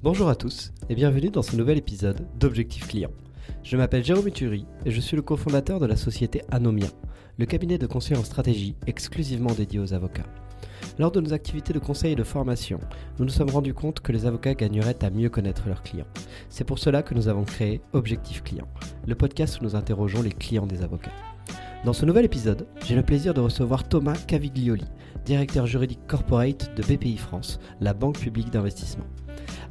Bonjour à tous et bienvenue dans ce nouvel épisode d'Objectif Client. Je m'appelle Jérôme Uturi et je suis le cofondateur de la société Anomia, le cabinet de conseil en stratégie exclusivement dédié aux avocats. Lors de nos activités de conseil et de formation, nous nous sommes rendus compte que les avocats gagneraient à mieux connaître leurs clients. C'est pour cela que nous avons créé Objectif Client, le podcast où nous interrogeons les clients des avocats. Dans ce nouvel épisode, j'ai le plaisir de recevoir Thomas Caviglioli, directeur juridique corporate de BPI France, la banque publique d'investissement.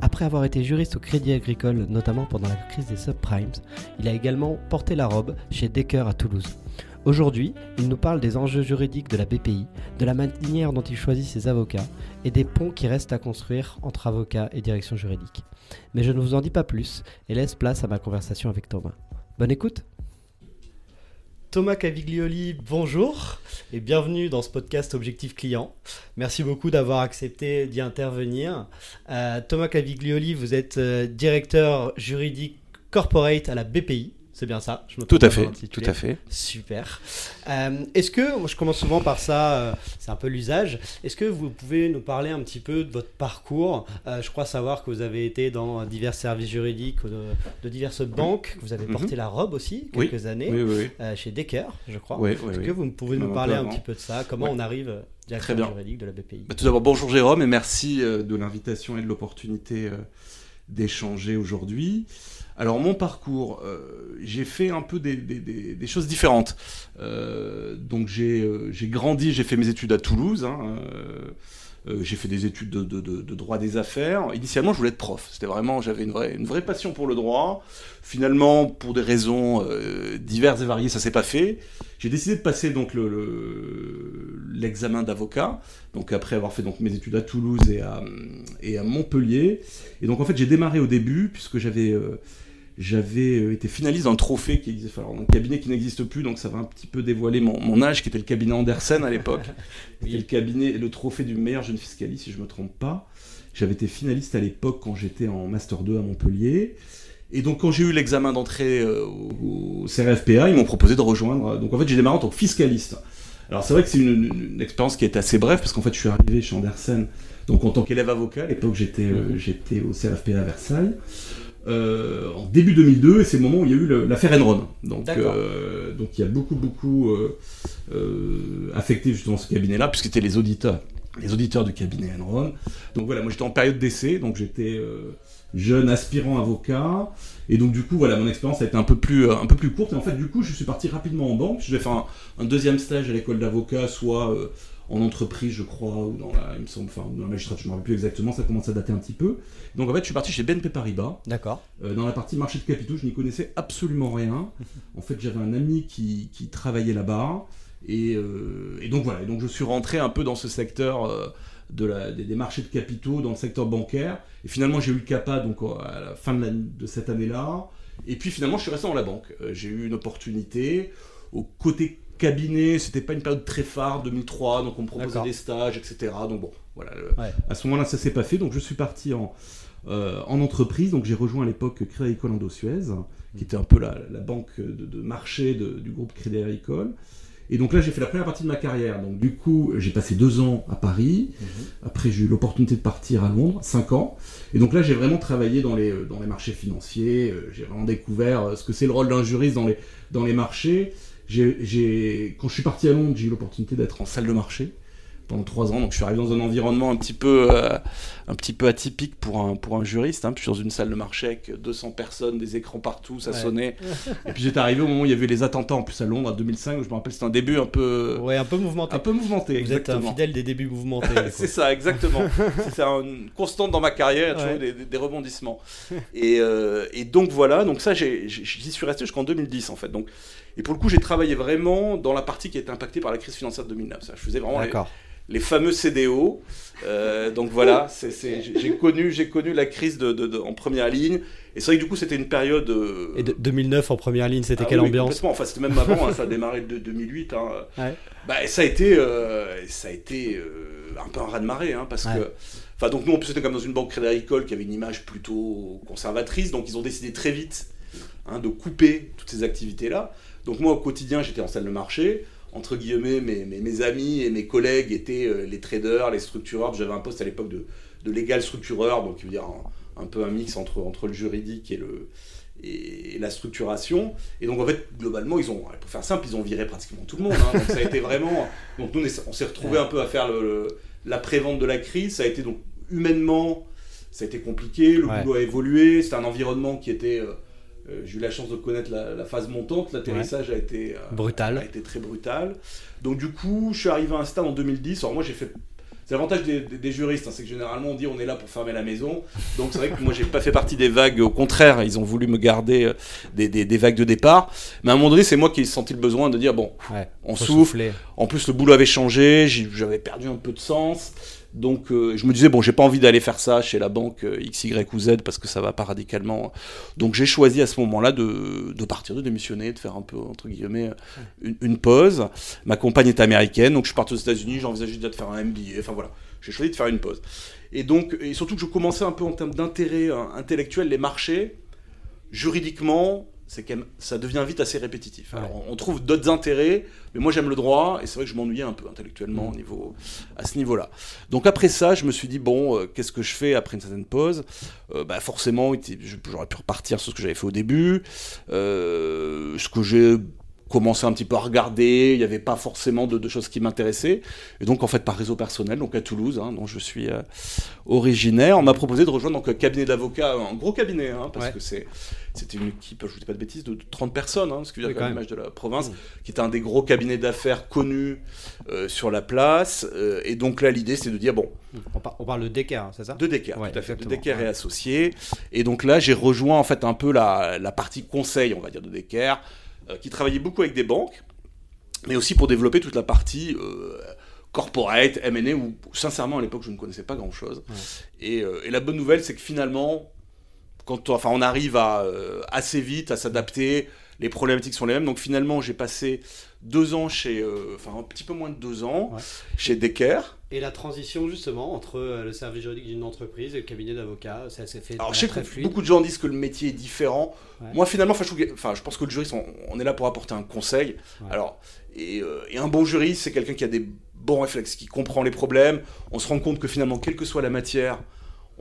Après avoir été juriste au Crédit Agricole, notamment pendant la crise des subprimes, il a également porté la robe chez Decker à Toulouse. Aujourd'hui, il nous parle des enjeux juridiques de la BPI, de la manière dont il choisit ses avocats et des ponts qui restent à construire entre avocats et direction juridique. Mais je ne vous en dis pas plus et laisse place à ma conversation avec Thomas. Bonne écoute Thomas Caviglioli, bonjour et bienvenue dans ce podcast Objectif Client. Merci beaucoup d'avoir accepté d'y intervenir. Euh, Thomas Caviglioli, vous êtes euh, directeur juridique corporate à la BPI. C'est bien ça je me Tout à fait, tout à fait. Super. Euh, est-ce que, moi je commence souvent par ça, euh, c'est un peu l'usage, est-ce que vous pouvez nous parler un petit peu de votre parcours? Euh, Je crois savoir que vous avez été dans divers services juridiques de, de diverses banques, que vous avez porté mhm. la robe aussi quelques années chez Decker, je crois. est-ce que vous pouvez nous parler un petit peu de ça? Comment on arrive directeur juridique de la BPI bah, Tout d'abord, bonjour Jérôme et merci de l'invitation et de l'opportunité d'échanger aujourd'hui. Alors mon parcours, euh, j'ai fait un peu des, choses différentes. Euh, donc euh, j'ai grandi, j'ai fait mes études à Toulouse. Hein, j'ai fait des études de, droit des affaires. Initialement, je voulais être prof. C'était vraiment, j'avais une vraie, passion pour le droit. Finalement, pour des raisons diverses et variées, ça s'est pas fait. J'ai décidé de passer donc l'examen d'avocat. Donc après avoir fait mes études à Toulouse et à Montpellier. Et donc en fait, j'ai démarré au début puisque j'avais j'avais euh, été finaliste d'un trophée qui existe, alors un cabinet qui n'existe plus, donc ça va un petit peu dévoiler mon, âge, qui était le cabinet Andersen à l'époque. C'était le cabinet, le trophée du meilleur jeune fiscaliste, si je me trompe pas. J'avais été finaliste à l'époque quand j'étais en Master 2 à Montpellier. Et donc quand j'ai eu l'examen d'entrée euh, au, CRFPA, ils m'ont proposé de rejoindre. Donc en fait j'ai démarré en tant que fiscaliste. Alors c'est vrai que c'est une, expérience qui est assez brève parce qu'en fait je suis arrivé chez Andersen donc en tant qu'élève avocat. À l'époque j'étais euh, j'étais au CRFPA à Versailles. Euh, en début 2002, et c'est le moment où il y a eu l'affaire Enron. Donc, euh, donc il y a beaucoup, beaucoup euh, affecté justement ce cabinet-là, puisque c'était les auditeurs, les auditeurs du cabinet Enron. Donc voilà, moi j'étais en période d'essai, donc j'étais jeune aspirant avocat, et donc du coup voilà, mon expérience a été un peu plus, un peu plus courte, et en fait du coup je suis parti rapidement en banque, je vais faire un, un deuxième stage à l'école d'avocat, soit en entreprise, je crois, ou dans la, il me semble, enfin, dans la magistrature, je ne me rappelle plus exactement, ça commence à dater un petit peu. Donc en fait, je suis parti chez BNP Paribas. D'accord. Euh, dans la partie marché de capitaux, je n'y connaissais absolument rien. En fait, j'avais un ami qui, qui travaillait là-bas. Et, euh, et, donc voilà, et donc je suis rentré un peu dans ce secteur euh, de la, des, marchés de capitaux, dans le secteur bancaire. Et finalement, j'ai eu le CAPA donc, à la fin de, de cette année-là. Et puis finalement, je suis resté dans la banque. j'ai eu une opportunité au côté cabinet, c'était pas une période très phare, 2003, donc on me proposait des stages, etc. Donc bon, voilà, le- Ouais. à ce moment-là, ça s'est pas fait. Donc je suis parti en, euh, en entreprise. Donc j'ai rejoint à l'époque Crédit Agricole Indo-Suez, qui était un peu la, la banque de, de marché de- du groupe Crédit Agricole. Et donc là, j'ai fait la première partie de ma carrière. Donc du coup, j'ai passé deux ans à Paris. Après, j'ai eu l'opportunité de partir à Londres, cinq ans. Et donc là, j'ai vraiment travaillé dans les, dans les marchés financiers. Euh, J'ai vraiment découvert euh, ce que c'est le rôle d'un juriste dans les, dans les marchés. J'ai, quand je suis parti à Londres, j'ai eu l'opportunité d'être en salle de marché pendant trois ans. Donc je suis arrivé dans un environnement un petit peu, euh, un petit peu atypique pour un, pour un juriste. Hein. Puis je suis dans une salle de marché avec 200 personnes, des écrans partout, ça Ouais. sonnait. Et puis j'étais arrivé au moment où il y avait les attentats en plus à Londres, en 2005. Je me rappelle, c'était un début un peu, Ouais, un peu mouvementé. un peu mouvementé. Vous êtes un exactement. fidèle des débuts mouvementés. C'est ça, exactement. c'est une constante dans ma carrière, toujours Ouais. des, rebondissements. Et, euh, et donc voilà, donc ça, j'y suis resté jusqu'en 2010 en fait. Donc, et pour le coup, j'ai travaillé vraiment dans la partie qui a été impactée par la crise financière de 2009. Ça, je faisais vraiment les, fameux CDO. Euh, donc voilà, j'ai connu, j'ai connu la crise de, de- de- en première ligne. Et c'est vrai que du coup, c'était une période. euh, Et de- 2009 en première ligne, c'était ah quelle oui, ambiance complètement. Enfin, c'était même avant, hein, ça a démarré de 2008. hein. Ouais. Bah, ça a été, euh, ça a été un peu un raz-de-marée, hein, parce Ouais. que. Enfin, donc nous, en plus, c'était comme dans une banque Crédit Agricole qui avait une image plutôt conservatrice, donc ils ont décidé très vite hein, de couper toutes ces activités-là. Donc moi, au quotidien, j'étais en salle de marché. Entre guillemets, mes, mes, mes amis et mes collègues étaient euh, les traders, les structureurs. J'avais un poste à l'époque de, de légal structureur, donc qui veut dire un, un peu un mix entre, entre le juridique et, le, et, la structuration. Et donc en fait, globalement, ils ont, pour faire simple, ils ont viré pratiquement tout le monde. hein. donc ça a été vraiment. Donc nous, on est- on s'est retrouvé un peu à faire le, le- la prévente de la crise. Ça a été donc humainement, ça a été compliqué. Le Ouais. boulot a évolué. C'était un environnement qui était. euh, euh, J'ai eu la chance de connaître la, la phase montante. L'atterrissage a été euh, Brutal. a été très brutal. Donc du coup, je suis arrivé à un stade en 2010. Alors moi, j'ai fait. C'est l'avantage des, des- des juristes, hein, c'est que généralement on dit on est là pour fermer la maison. Donc c'est vrai que moi j'ai pas fait partie des vagues. Au contraire, ils ont voulu me garder euh, des, des- vagues de départ. Mais à un moment donné, c'est moi qui ai senti le besoin de dire bon, Ouais. on souffle. souffler. En plus, le boulot avait changé, j'avais perdu un peu de sens. Donc, euh, je me disais, bon, j'ai pas envie d'aller faire ça chez la banque euh, X, Y ou Z parce que ça va pas radicalement. Donc, j'ai choisi à ce moment-là de, de partir, de démissionner, de faire un peu, entre guillemets, une, une pause. Ma compagne est américaine, donc je suis parti aux États-Unis, j'envisageais déjà de faire un MBA. Enfin, voilà, j'ai choisi de faire une pause. Et donc, et surtout que je commençais un peu en termes d'intérêt euh, intellectuel, les marchés, juridiquement, c'est quand même, ça devient vite assez répétitif. Alors, on- on trouve d'autres intérêts, mais moi j'aime le droit, et c'est vrai que je m'ennuyais un peu intellectuellement au niveau, à ce niveau-là. Donc après ça, je me suis dit, bon, euh, qu'est-ce que je fais après une certaine pause? Euh, bah, Forcément, j'aurais pu repartir sur ce que j'avais fait au début, euh, ce que j'ai commencé un petit peu à regarder, il n'y avait pas forcément de, de choses qui m'intéressaient. Et donc, en fait, par réseau personnel, donc à Toulouse, hein, dont je suis euh, originaire, on m'a proposé de rejoindre donc, un cabinet d'avocats, un gros cabinet, hein, parce Ouais. que c'est, c'était une équipe, je ne dis pas de bêtises, de 30 personnes, hein, ce qui veut Oui, dire quand l'image de la province, Mmh. qui était un des gros cabinets d'affaires connus euh, sur la place. Euh, et donc là, l'idée, c'est de dire, bon, On, par- on parle de Decker, hein, c'est ça? De Decker, Ouais, tout à fait. De Decker ouais. et associés. Et donc là, j'ai rejoint en fait un peu la, la partie conseil, on va dire, de Decker, euh, qui travaillait beaucoup avec des banques, mais aussi pour développer toute la partie corporate, M&A, où sincèrement à l'époque je ne connaissais pas grand-chose. Et, euh, et la bonne nouvelle, c'est que finalement, quand on, enfin, on arrive à, euh, assez vite à s'adapter, les problématiques sont les mêmes. Donc finalement, j'ai passé deux ans chez, euh, enfin un petit peu moins de deux ans, Ouais. chez Decker. Et la transition justement entre euh, le service juridique d'une entreprise et le cabinet d'avocat, ça s'est fait Alors, je sais très que fluide. beaucoup de gens disent que le métier est différent. Ouais. Moi, finalement, je, trouve je pense que le juriste, on, on est là pour apporter un conseil. Ouais. Alors, et, euh, et un bon juriste, c'est quelqu'un qui a des bons réflexes, qui comprend les problèmes. On se rend compte que finalement, quelle que soit la matière,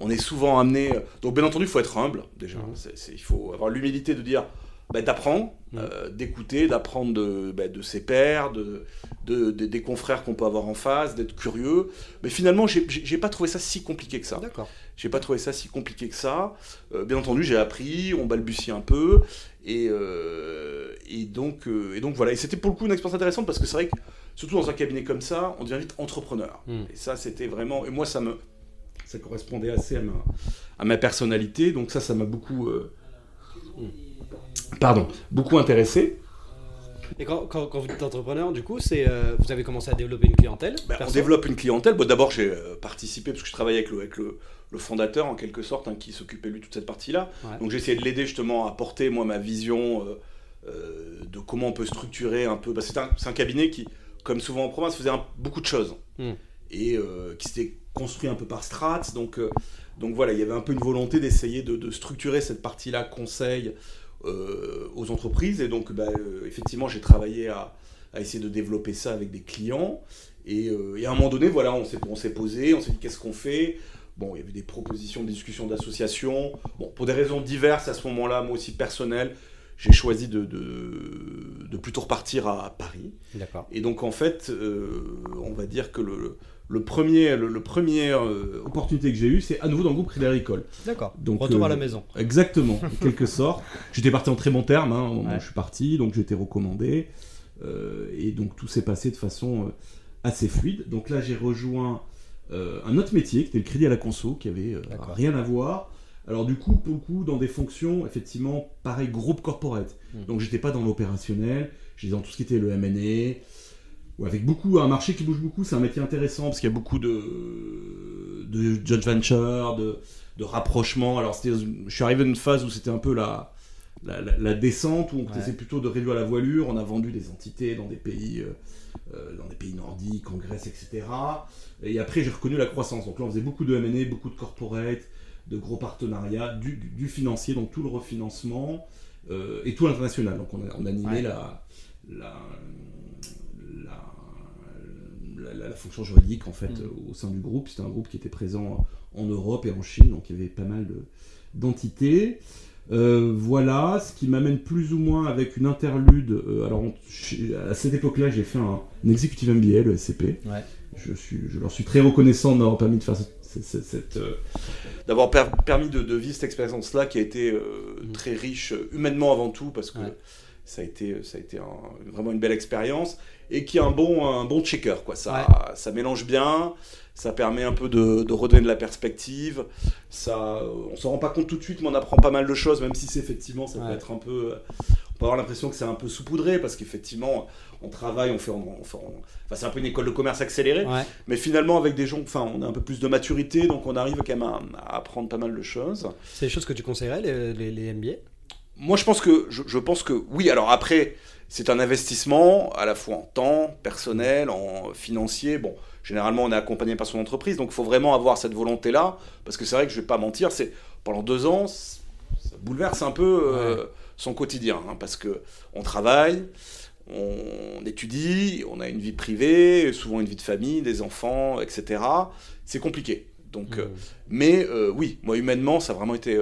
on est souvent amené. Donc, bien entendu, il faut être humble, déjà. C'est- il faut avoir l'humilité de dire. bah, d'apprendre, Mhm. euh, d'écouter, d'apprendre de, bah, de ses pairs, de, de- de- des confrères qu'on peut avoir en face, d'être curieux. Mais finalement, j'ai pas trouvé ça si compliqué que ça. D'accord. J'ai pas trouvé ça si compliqué que ça. Euh, bien entendu, j'ai appris, on balbutie un peu. Et, euh, et, donc, et donc voilà. Et c'était pour le coup une expérience intéressante parce que c'est vrai que, surtout dans un cabinet comme ça, on devient vite entrepreneur. Mm. Et ça, c'était vraiment. Et moi, ça me. Ça correspondait assez à ma, à ma personnalité. Donc ça, ça m'a beaucoup. euh, Pardon, beaucoup intéressé. Et quand, quand, quand vous êtes entrepreneur, du coup, c'est euh, vous avez commencé à développer une clientèle Ben, on développe une clientèle. Bon, D'abord, j'ai euh, participé parce que je travaillais avec le, avec le, le fondateur en quelque sorte, hein, qui s'occupait lui de toute cette partie-là. Ouais. Donc j'ai essayé de l'aider justement à apporter moi ma vision euh, euh, de comment on peut structurer un peu. Que c'est un, cabinet qui, comme souvent en province, faisait un- beaucoup de choses Mm. et qui s'était construit un peu par strats. Donc, euh, donc voilà, il y avait un peu une volonté d'essayer de, structurer cette partie-là conseil euh, aux entreprises. Et donc, bah, effectivement, j'ai travaillé à, essayer de développer ça avec des clients. Et, à un moment donné, voilà, on s'est, posé, on s'est dit qu'est-ce qu'on fait? Bon, il y avait des propositions, des discussions d'associations. Bon, pour des raisons diverses à ce moment-là, moi aussi personnelles, j'ai choisi de, de, plutôt repartir à Paris. D'accord. Et donc, en fait, euh, on va dire que le, le premier, le, premier euh, opportunité que j'ai eue, c'est à nouveau dans le groupe Crédit Agricole. D'accord. Donc retour à la euh, maison. Exactement, en quelque sorte. J'étais parti en très bon terme. Hein, Je suis parti, donc j'ai été recommandé, et donc tout s'est passé de façon assez fluide. Donc là, j'ai rejoint un autre métier, qui était le crédit à la conso, qui avait rien à voir. Alors du coup, pour le coup, dans des fonctions, effectivement, pareil, groupe corporate. Donc, hmm. Donc j'étais pas dans l'opérationnel, j'étais dans tout ce qui était le M&A, avec beaucoup, un marché qui bouge beaucoup, c'est un métier intéressant, parce qu'il y a beaucoup de, de joint venture, de, de rapprochement. Alors je suis arrivé dans une phase où c'était un peu la, la, descente, où on essayait plutôt de réduire la voilure, on a vendu des entités dans des pays... Euh, euh, dans des pays nordiques, en Grèce, etc. Et après, j'ai reconnu la croissance. Donc là, on faisait beaucoup de M&A, beaucoup de corporate, de gros partenariats, du, financier, donc tout le refinancement euh, et tout l'international. Donc on a, animé la, la, la, fonction juridique en fait mm. au sein du groupe. C'était un groupe qui était présent en Europe et en Chine, donc il y avait pas mal d'entités. Euh, voilà, ce qui m'amène plus ou moins avec une interlude. Euh, alors, à cette époque-là, j'ai fait un, executive MBA, le SCP. Je, suis, je leur suis très reconnaissant d'avoir permis de faire cette, euh, d'avoir permis de, vivre cette expérience-là qui a été mm. très riche humainement avant tout parce que ça a été, ça a été vraiment une belle expérience et qui est un bon, un bon checker quoi. Ça, ça mélange bien ça permet un peu de, redonner de la perspective. Ça, on s'en rend pas compte tout de suite, mais on apprend pas mal de choses, même si c'est effectivement, ça peut être un peu. On peut avoir l'impression que c'est un peu saupoudré, parce qu'effectivement, on travaille, on fait. enfin, c'est un peu une école de commerce accélérée, mais finalement, avec des gens, enfin, on a un peu plus de maturité, donc on arrive quand même à, apprendre pas mal de choses. C'est des choses que tu conseillerais, les, les, MBA Moi, je pense que, je, je pense que oui. Alors après, c'est un investissement à la fois en temps personnel, en financier. Bon, généralement, on est accompagné par son entreprise, donc il faut vraiment avoir cette volonté-là, parce que c'est vrai que je ne vais pas mentir, c'est pendant deux ans, ça bouleverse un peu euh, son quotidien, hein, parce que on travaille, on étudie, on a une vie privée, souvent une vie de famille, des enfants, etc. C'est compliqué. Donc, euh, mais euh, oui, moi humainement, ça a vraiment été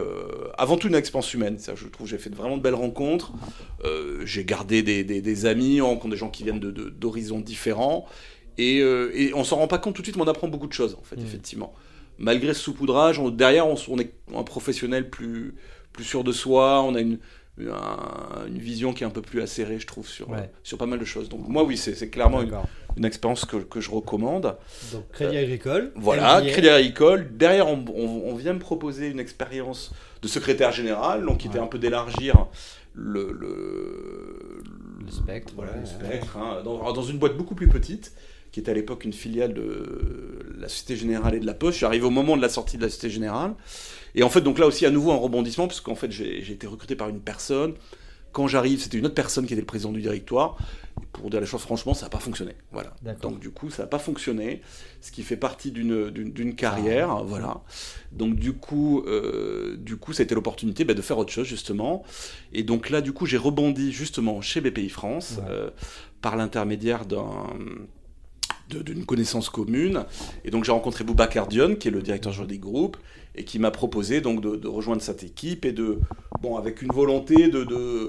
avant tout une expérience humaine. Ça, je trouve, j'ai fait vraiment de belles rencontres. j'ai gardé des, des, amis, on rencontre des gens qui viennent d'horizons de, différents. Et, euh, et on s'en rend pas compte tout de suite, mais on apprend beaucoup de choses, en fait, mm. effectivement. Malgré ce saupoudrage, derrière, on, est un professionnel plus, plus sûr de soi, on a une, une vision qui est un peu plus acérée, je trouve, sur, sur pas mal de choses. Donc, moi, oui, c'est clairement une, une, expérience que, que, je recommande. Donc, Crédit euh, Agricole. voilà, Crédit Agricole. Derrière, on, on, vient me proposer une expérience de secrétaire général, donc qui était un peu d'élargir le, le, le, spectre, voilà, le spectre hein, dans, dans, une boîte beaucoup plus petite qui était à l'époque une filiale de la Société Générale et de la Poste. Je suis arrivé au moment de la sortie de la Société Générale. Et en fait, donc là aussi, à nouveau, un rebondissement, parce qu'en fait, j'ai été recruté par une personne. Quand j'arrive, c'était une autre personne qui était le président du directoire. pour dire les choses franchement, ça n'a pas fonctionné. Voilà. Donc du coup, ça n'a pas fonctionné, ce qui fait partie d'une carrière. Ah. voilà. Donc du coup, euh, du coup, ça a été l'opportunité bah, de faire autre chose justement. Et donc là, du coup, j'ai rebondi justement chez BPI France euh, par l'intermédiaire d'un d'une connaissance commune. Et donc j'ai rencontré Boubacar Dion, qui est le directeur juridique groupe, et qui m'a proposé donc de, rejoindre cette équipe et de, bon, avec une volonté de, de,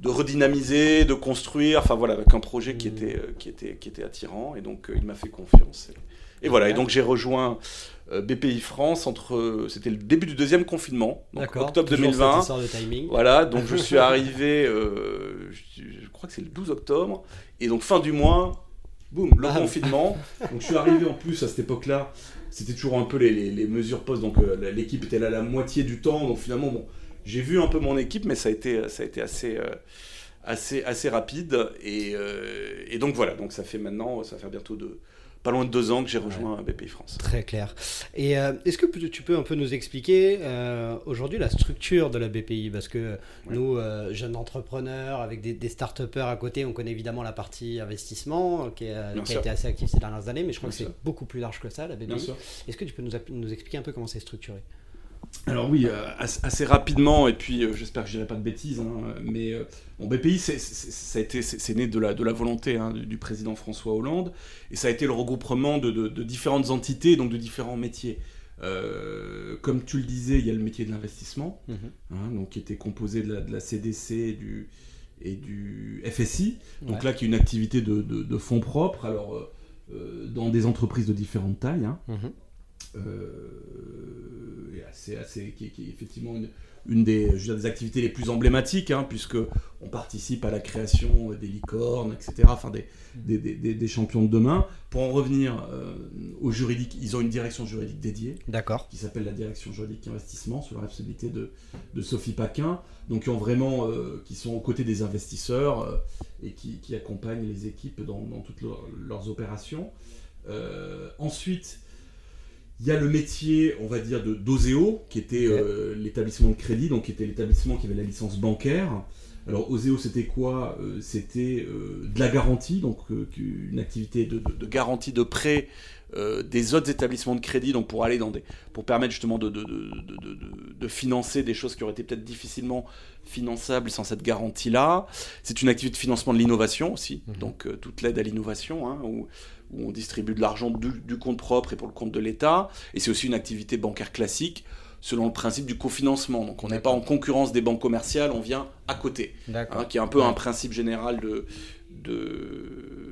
de, redynamiser, de construire, enfin voilà, avec un projet qui était, euh, qui était, qui était attirant. Et donc euh, il m'a fait confiance. Et, voilà, et donc j'ai rejoint euh, BPI France entre, c'était le début du deuxième confinement, donc octobre 2020. De timing. Voilà, donc je suis arrivé, je, je crois que c'est le 12 octobre, et donc fin du mois boum, le confinement. Donc je suis arrivé en plus à cette époque-là, c'était toujours un peu les, mesures post, donc euh, l'équipe était là la moitié du temps, donc finalement, bon, j'ai vu un peu mon équipe, mais ça a été, ça a été assez, euh, assez, assez rapide. Et, euh, et, donc voilà, donc ça fait maintenant, ça fait bientôt de, pas loin de deux ans que j'ai rejoint BPI France. Très clair. Et euh, est-ce que tu peux un peu nous expliquer euh, aujourd'hui la structure de la BPI Parce que nous, euh, jeunes entrepreneurs avec des, des start à côté, on connaît évidemment la partie investissement qui, a été assez active ces dernières années, mais je crois que c'est beaucoup plus large que ça, la BPI. Est-ce que tu peux nous, nous expliquer un peu comment c'est structuré? Alors oui, euh, assez rapidement, et puis euh, j'espère que je dirai pas de bêtises, hein, mais euh, BPI, c'est né de la, de la volonté hein, du, président François Hollande, et ça a été le regroupement de, différentes entités, donc de différents métiers. comme tu le disais, il y a le métier de l'investissement, mhm. hein, donc qui était composé de la, CDC et du, et du FSI, donc là qui est une activité de, fonds propres, alors dans des entreprises de différentes tailles. Mhm. Euh, assez, assez, qui, est effectivement une, des, des, activités les plus emblématiques, hein, puisque on participe à la création des licornes, etc., enfin des, des, des, champions de demain. Pour en revenir euh, au juridique, ils ont une direction juridique dédiée, d'accord, qui s'appelle la direction juridique investissement, sous la responsabilité de, de Sophie Paquin, donc qui ont vraiment, euh, qui sont aux côtés des investisseurs et qui, qui, accompagnent les équipes dans, dans toutes leurs opérations. ensuite, il y a le métier, on va dire, de d'Oseo, qui était euh, l'établissement de crédit, donc qui était l'établissement qui avait la licence bancaire. Alors Oseo, c'était quoi euh, C'était euh, de la garantie, donc une activité de, garantie de prêt des autres établissements de crédit, donc pour aller dans des, pour permettre justement de, de financer des choses qui auraient été peut-être difficilement finançables sans cette garantie-là. C'est une activité de financement de l'innovation aussi, mhm. donc toute l'aide à l'innovation, hein, où on distribue de l'argent du, compte propre et pour le compte de l'État. Et c'est aussi une activité bancaire classique selon le principe du cofinancement. Donc on n'est pas en concurrence des banques commerciales, on vient à côté. Hein, qui est un peu un principe général de, de,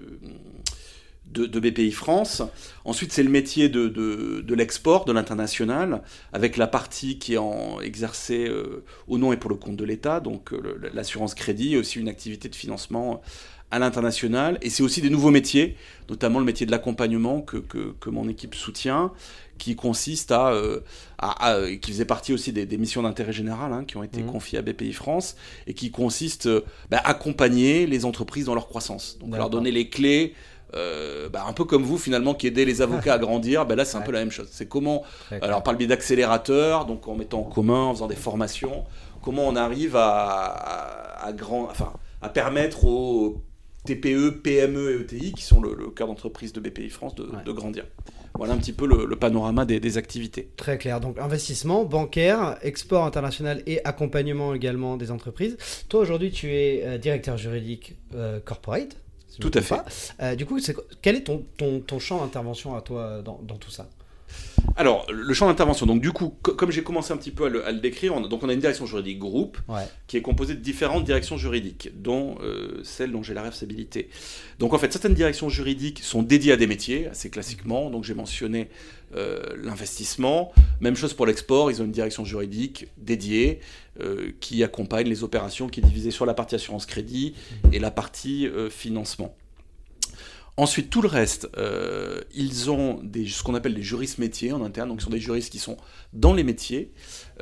de, BPI France. Ensuite, c'est le métier de, de l'export, de l'international, avec la partie qui est en, exercée euh, au nom et pour le compte de l'État, donc euh, l'assurance crédit, aussi une activité de financement à l'international. Et c'est aussi des nouveaux métiers, notamment le métier de l'accompagnement que, que, mon équipe soutient, qui consiste à, euh, à, qui faisait partie aussi des, missions d'intérêt général hein, qui ont été mmh. confiées à BPI France et qui consiste à bah, accompagner les entreprises dans leur croissance. Donc leur donner les clés. Euh, bah, un peu comme vous finalement qui aidez les avocats à grandir, bah, là c'est un peu la même chose. C'est comment, alors par le biais d'accélérateurs, donc en mettant en commun, en faisant des formations, comment on arrive à, à, grand, enfin, à permettre aux TPE, PME et ETI, qui sont le, cœur d'entreprise de BPI France, de, grandir. Voilà un petit peu le, panorama des, activités. Très clair. Donc investissement, bancaire, export international et accompagnement également des entreprises. Toi aujourd'hui tu es euh, directeur juridique euh, corporate. Tout à fait. Euh, du coup, quel est ton, ton, champ d'intervention à toi dans tout ça? Alors, le champ d'intervention. Donc, du coup, comme j'ai commencé un petit peu à le, décrire, on a, donc on a une direction juridique groupe qui est composée de différentes directions juridiques, dont euh, celle dont j'ai la responsabilité. Donc, en fait, certaines directions juridiques sont dédiées à des métiers, assez classiquement. Donc, j'ai mentionné euh, l'investissement. Même chose pour l'export, ils ont une direction juridique dédiée euh, qui accompagne les opérations, qui est divisée sur la partie assurance crédit et la partie financement. Ensuite, tout le reste, euh, ils ont des, ce qu'on appelle des juristes métiers en interne, donc ce sont des juristes qui sont dans les métiers,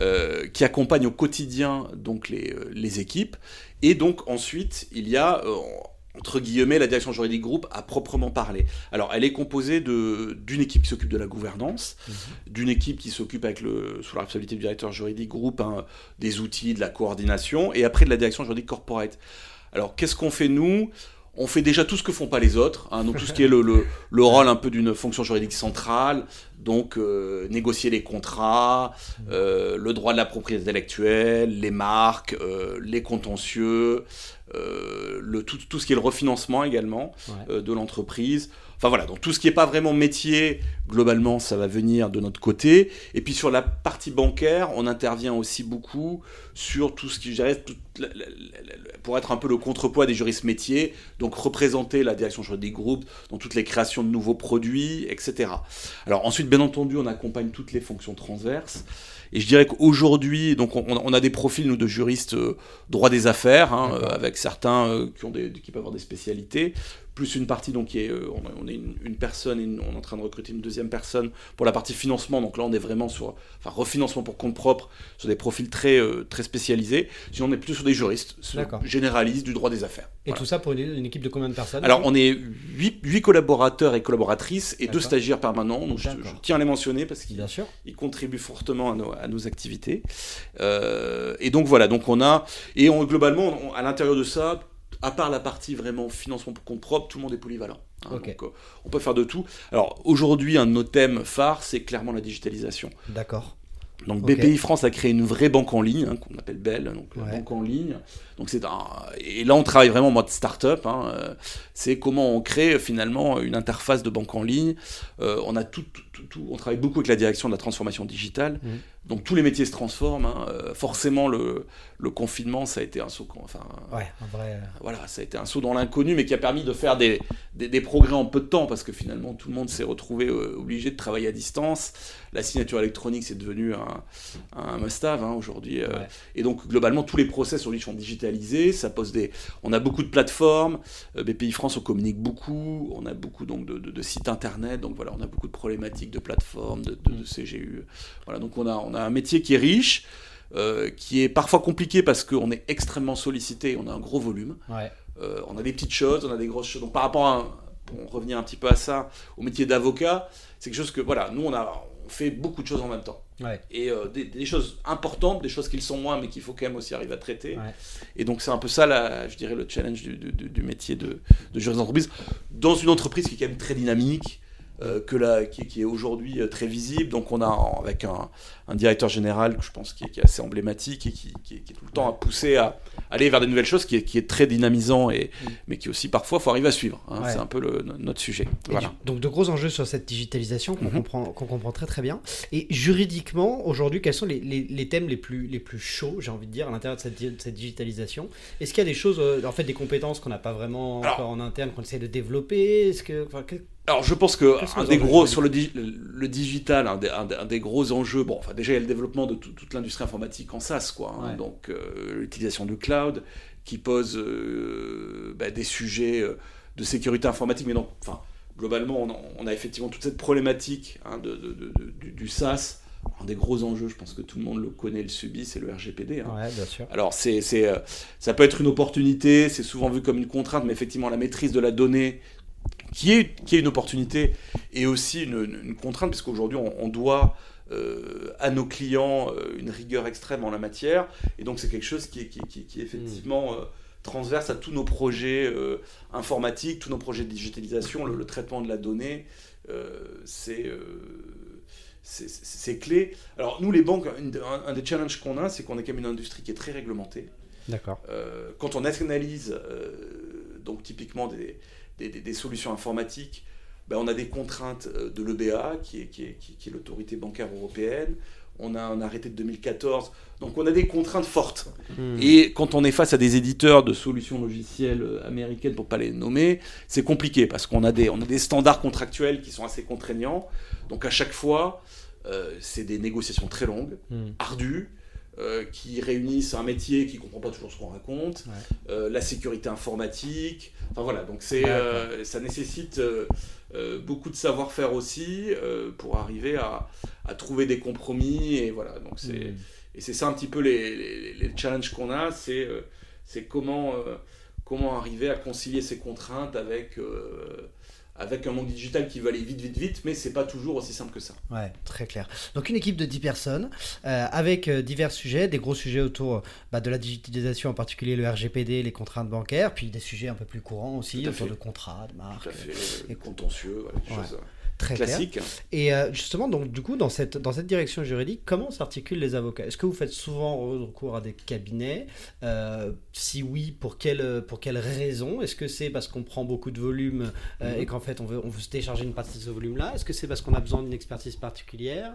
euh, qui accompagnent au quotidien donc les, euh, les, équipes. Et donc ensuite, il y a entre guillemets la direction juridique groupe à proprement parler. Alors, elle est composée d'une équipe qui s'occupe de la gouvernance, mhm. d'une équipe qui s'occupe avec le sous la responsabilité du directeur juridique groupe hein, des outils, de la coordination, et après de la direction juridique corporate. Alors, qu'est-ce qu'on fait nous? On fait déjà tout ce que font pas les autres, hein, donc tout ce qui est le, le, rôle un peu d'une fonction juridique centrale, donc euh, négocier les contrats, euh, le droit de la propriété intellectuelle, les marques, euh, les contentieux, le, tout, tout, ce qui est le refinancement également de l'entreprise. Enfin voilà, donc tout ce qui n'est pas vraiment métier, globalement, ça va venir de notre côté. Et puis sur la partie bancaire, on intervient aussi beaucoup sur tout ce qui, je dirais, pour être un peu le contrepoids des juristes métiers, donc représenter la direction juridique groupe dans toutes les créations de nouveaux produits, etc. Alors ensuite, bien entendu, on accompagne toutes les fonctions transverses. Et je dirais qu'aujourd'hui, donc on, a des profils nous de juristes euh, droit des affaires, hein, euh, avec certains euh, qui ont des, qui peuvent avoir des spécialités, plus une partie, donc qui est, euh, on, est une, une personne et une- on est en train de recruter une deuxième personne pour la partie financement. Donc là, on est vraiment sur, enfin, refinancement pour compte propre, sur des profils très, euh, très spécialisés. Sinon, on est plutôt sur des juristes, généralistes du droit des affaires. Et Voilà. tout ça pour une, une équipe de combien de personnes Alors, on est 8, collaborateurs et collaboratrices et deux stagiaires permanents. Donc, je, tiens à les mentionner parce qu'ils contribuent fortement à nos, à nos activités. Euh, et donc voilà, donc on a, et on, globalement, on- à l'intérieur de ça, à part la partie vraiment financement pour compte propre, tout le monde est polyvalent. hein. Donc, euh, on peut faire de tout. Alors aujourd'hui, un de nos thèmes phares, c'est clairement la digitalisation. D'accord. Donc. BPI France a créé une vraie banque en ligne, hein, qu'on appelle Belle, donc la banque en ligne. Donc c'est un... Et là, on travaille vraiment en mode start-up. hein, euh, c'est comment on crée finalement une interface de banque en ligne. Euh, on a tout, tout- tout- on travaille beaucoup avec la direction de la transformation digitale. Mhm. Donc tous les métiers se transforment. hein, euh, forcément, le, le confinement, ça a été un saut. Enfin, Ouais, un vrai. voilà, ça a été un saut dans l'inconnu, mais qui a permis de faire des, des, des progrès en peu de temps, parce que finalement, tout le monde s'est retrouvé euh, obligé de travailler à distance. La signature électronique, c'est devenu un, un must-have hein, aujourd'hui. euh, Ouais. Et donc, globalement, tous les process aujourd'hui sont digitalisés. Ça pose des... On a beaucoup de plateformes. Euh, BPI France, on communique beaucoup. On a beaucoup donc, de, de- de sites internet. Donc voilà, on a beaucoup de problématiques de plateformes, de, de- de CGU. Voilà, donc on a, on a un métier qui est riche. euh, qui est parfois compliqué parce qu'on est extrêmement sollicité, on a un gros volume. Ouais. Euh, on a des petites choses, on a des grosses choses. Donc par rapport à, un- pour revenir un petit peu à ça, au métier d'avocat, c'est quelque chose que, voilà, nous on, a, on fait beaucoup de choses en même temps. Ouais. Et euh, des, des choses importantes, des choses qui le sont moins, mais qu'il faut quand même aussi arriver à traiter. Ouais. Et donc c'est un peu ça, la, je dirais, le challenge du, du- du- du métier de, de juriste d'entreprise, dans une entreprise qui est quand même très dynamique, euh, que la, qui, qui est aujourd'hui très visible. Donc on a avec un, un directeur général que je pense qui est, qui est assez emblématique et qui, qui est, qui est tout le temps à pousser à aller vers des nouvelles choses, qui est, qui est très dynamisant, et, mais qui aussi parfois faut arriver à suivre. hein. Ouais. C'est un peu le- notre sujet. Et Voilà. du- donc de gros enjeux sur cette digitalisation qu'on Mhm. comprend, qu'on comprend très très bien. Et juridiquement, aujourd'hui, quels sont les, les- les thèmes les plus, les plus chauds, j'ai envie de dire, à l'intérieur de cette, di- de cette digitalisation? Est-ce qu'il y a des choses, euh, en fait, des compétences qu'on n'a pas vraiment Alors- encore en interne, qu'on essaie de développer? Est-ce que, enfin, que- Alors je pense que un des gros sur le, di- le digital, des- un des gros enjeux, bon, enfin déjà il y a le développement de tout- toute l'industrie informatique en SaaS, quoi. hein. Ouais. donc euh, l'utilisation du cloud qui pose euh, bah, des sujets euh, de sécurité informatique, mais non, enfin globalement on a, on a effectivement toute cette problématique hein, de, de- de- de- du, du SaaS. Un des gros enjeux, je pense que tout le monde le connaît, le subit, c'est le RGPD. hein. Ouais, bien sûr. Alors, c'est, c'est, ça peut être une opportunité, c'est souvent vu comme une contrainte, mais effectivement, la maîtrise de la donnée, qui est, qui est une opportunité, est aussi une, une- une contrainte, puisqu'aujourd'hui, on, on doit euh, à nos clients euh, une rigueur extrême en la matière, et donc c'est quelque chose qui est, qui, est- qui est- qui est effectivement euh, transverse à tous nos projets euh, informatiques, tous nos projets de digitalisation, le, le traitement de la donnée, c'est... c'est- clé. Alors nous, les banques, un, des challenges qu'on a, c'est qu'on est quand même une industrie qui est très réglementée. D'accord. Euh, quand on analyse euh, donc typiquement des- des solutions informatiques, ben, on a des contraintes euh, de l'EBA, qui est, qui est- qui- qui est l'autorité bancaire européenne. On a un arrêté de 2014. Donc on a des contraintes fortes. Hmm. Et quand on est face à des éditeurs de solutions logicielles euh, américaines, pour pas les nommer, c'est compliqué parce qu'on a des, on a des standards contractuels qui sont assez contraignants. Donc à chaque fois, euh, c'est des négociations très longues, Hmm. ardues, euh, qui réunissent un métier qui comprend pas toujours ce qu'on raconte, Ouais. euh, la sécurité informatique. Enfin voilà, donc c'est, euh, ça nécessite beaucoup de savoir-faire aussi pour arriver à, à trouver des compromis et voilà. Donc c'est Hmm. et c'est ça un petit peu les, les, les challenges qu'on a, c'est c'est comment, comment arriver à concilier ces contraintes avec, avec un monde digital qui va aller vite, vite, vite, mais c'est pas toujours aussi simple que ça. Ouais, très clair. Donc une équipe de 10 personnes euh, avec euh, divers sujets, des gros sujets autour bah, de la digitalisation, en particulier le RGPD, les contraintes bancaires, puis des sujets un peu plus courants aussi autour fait. de contrats, de marques. fait, et- les contentieux, voilà, des Ouais. choses Très clair. classiques. Et euh, justement, donc du coup, dans cette, dans cette direction juridique, comment s'articulent les avocats? Est-ce que vous faites souvent recours à des cabinets? Euh, Si oui, pour quelle, pour quelle raison? Est-ce que c'est parce qu'on prend beaucoup de volume euh, Mhm. et qu'en fait on veut, on veut se décharger une partie de ce volume-là? Est-ce que c'est parce qu'on a besoin d'une expertise particulière?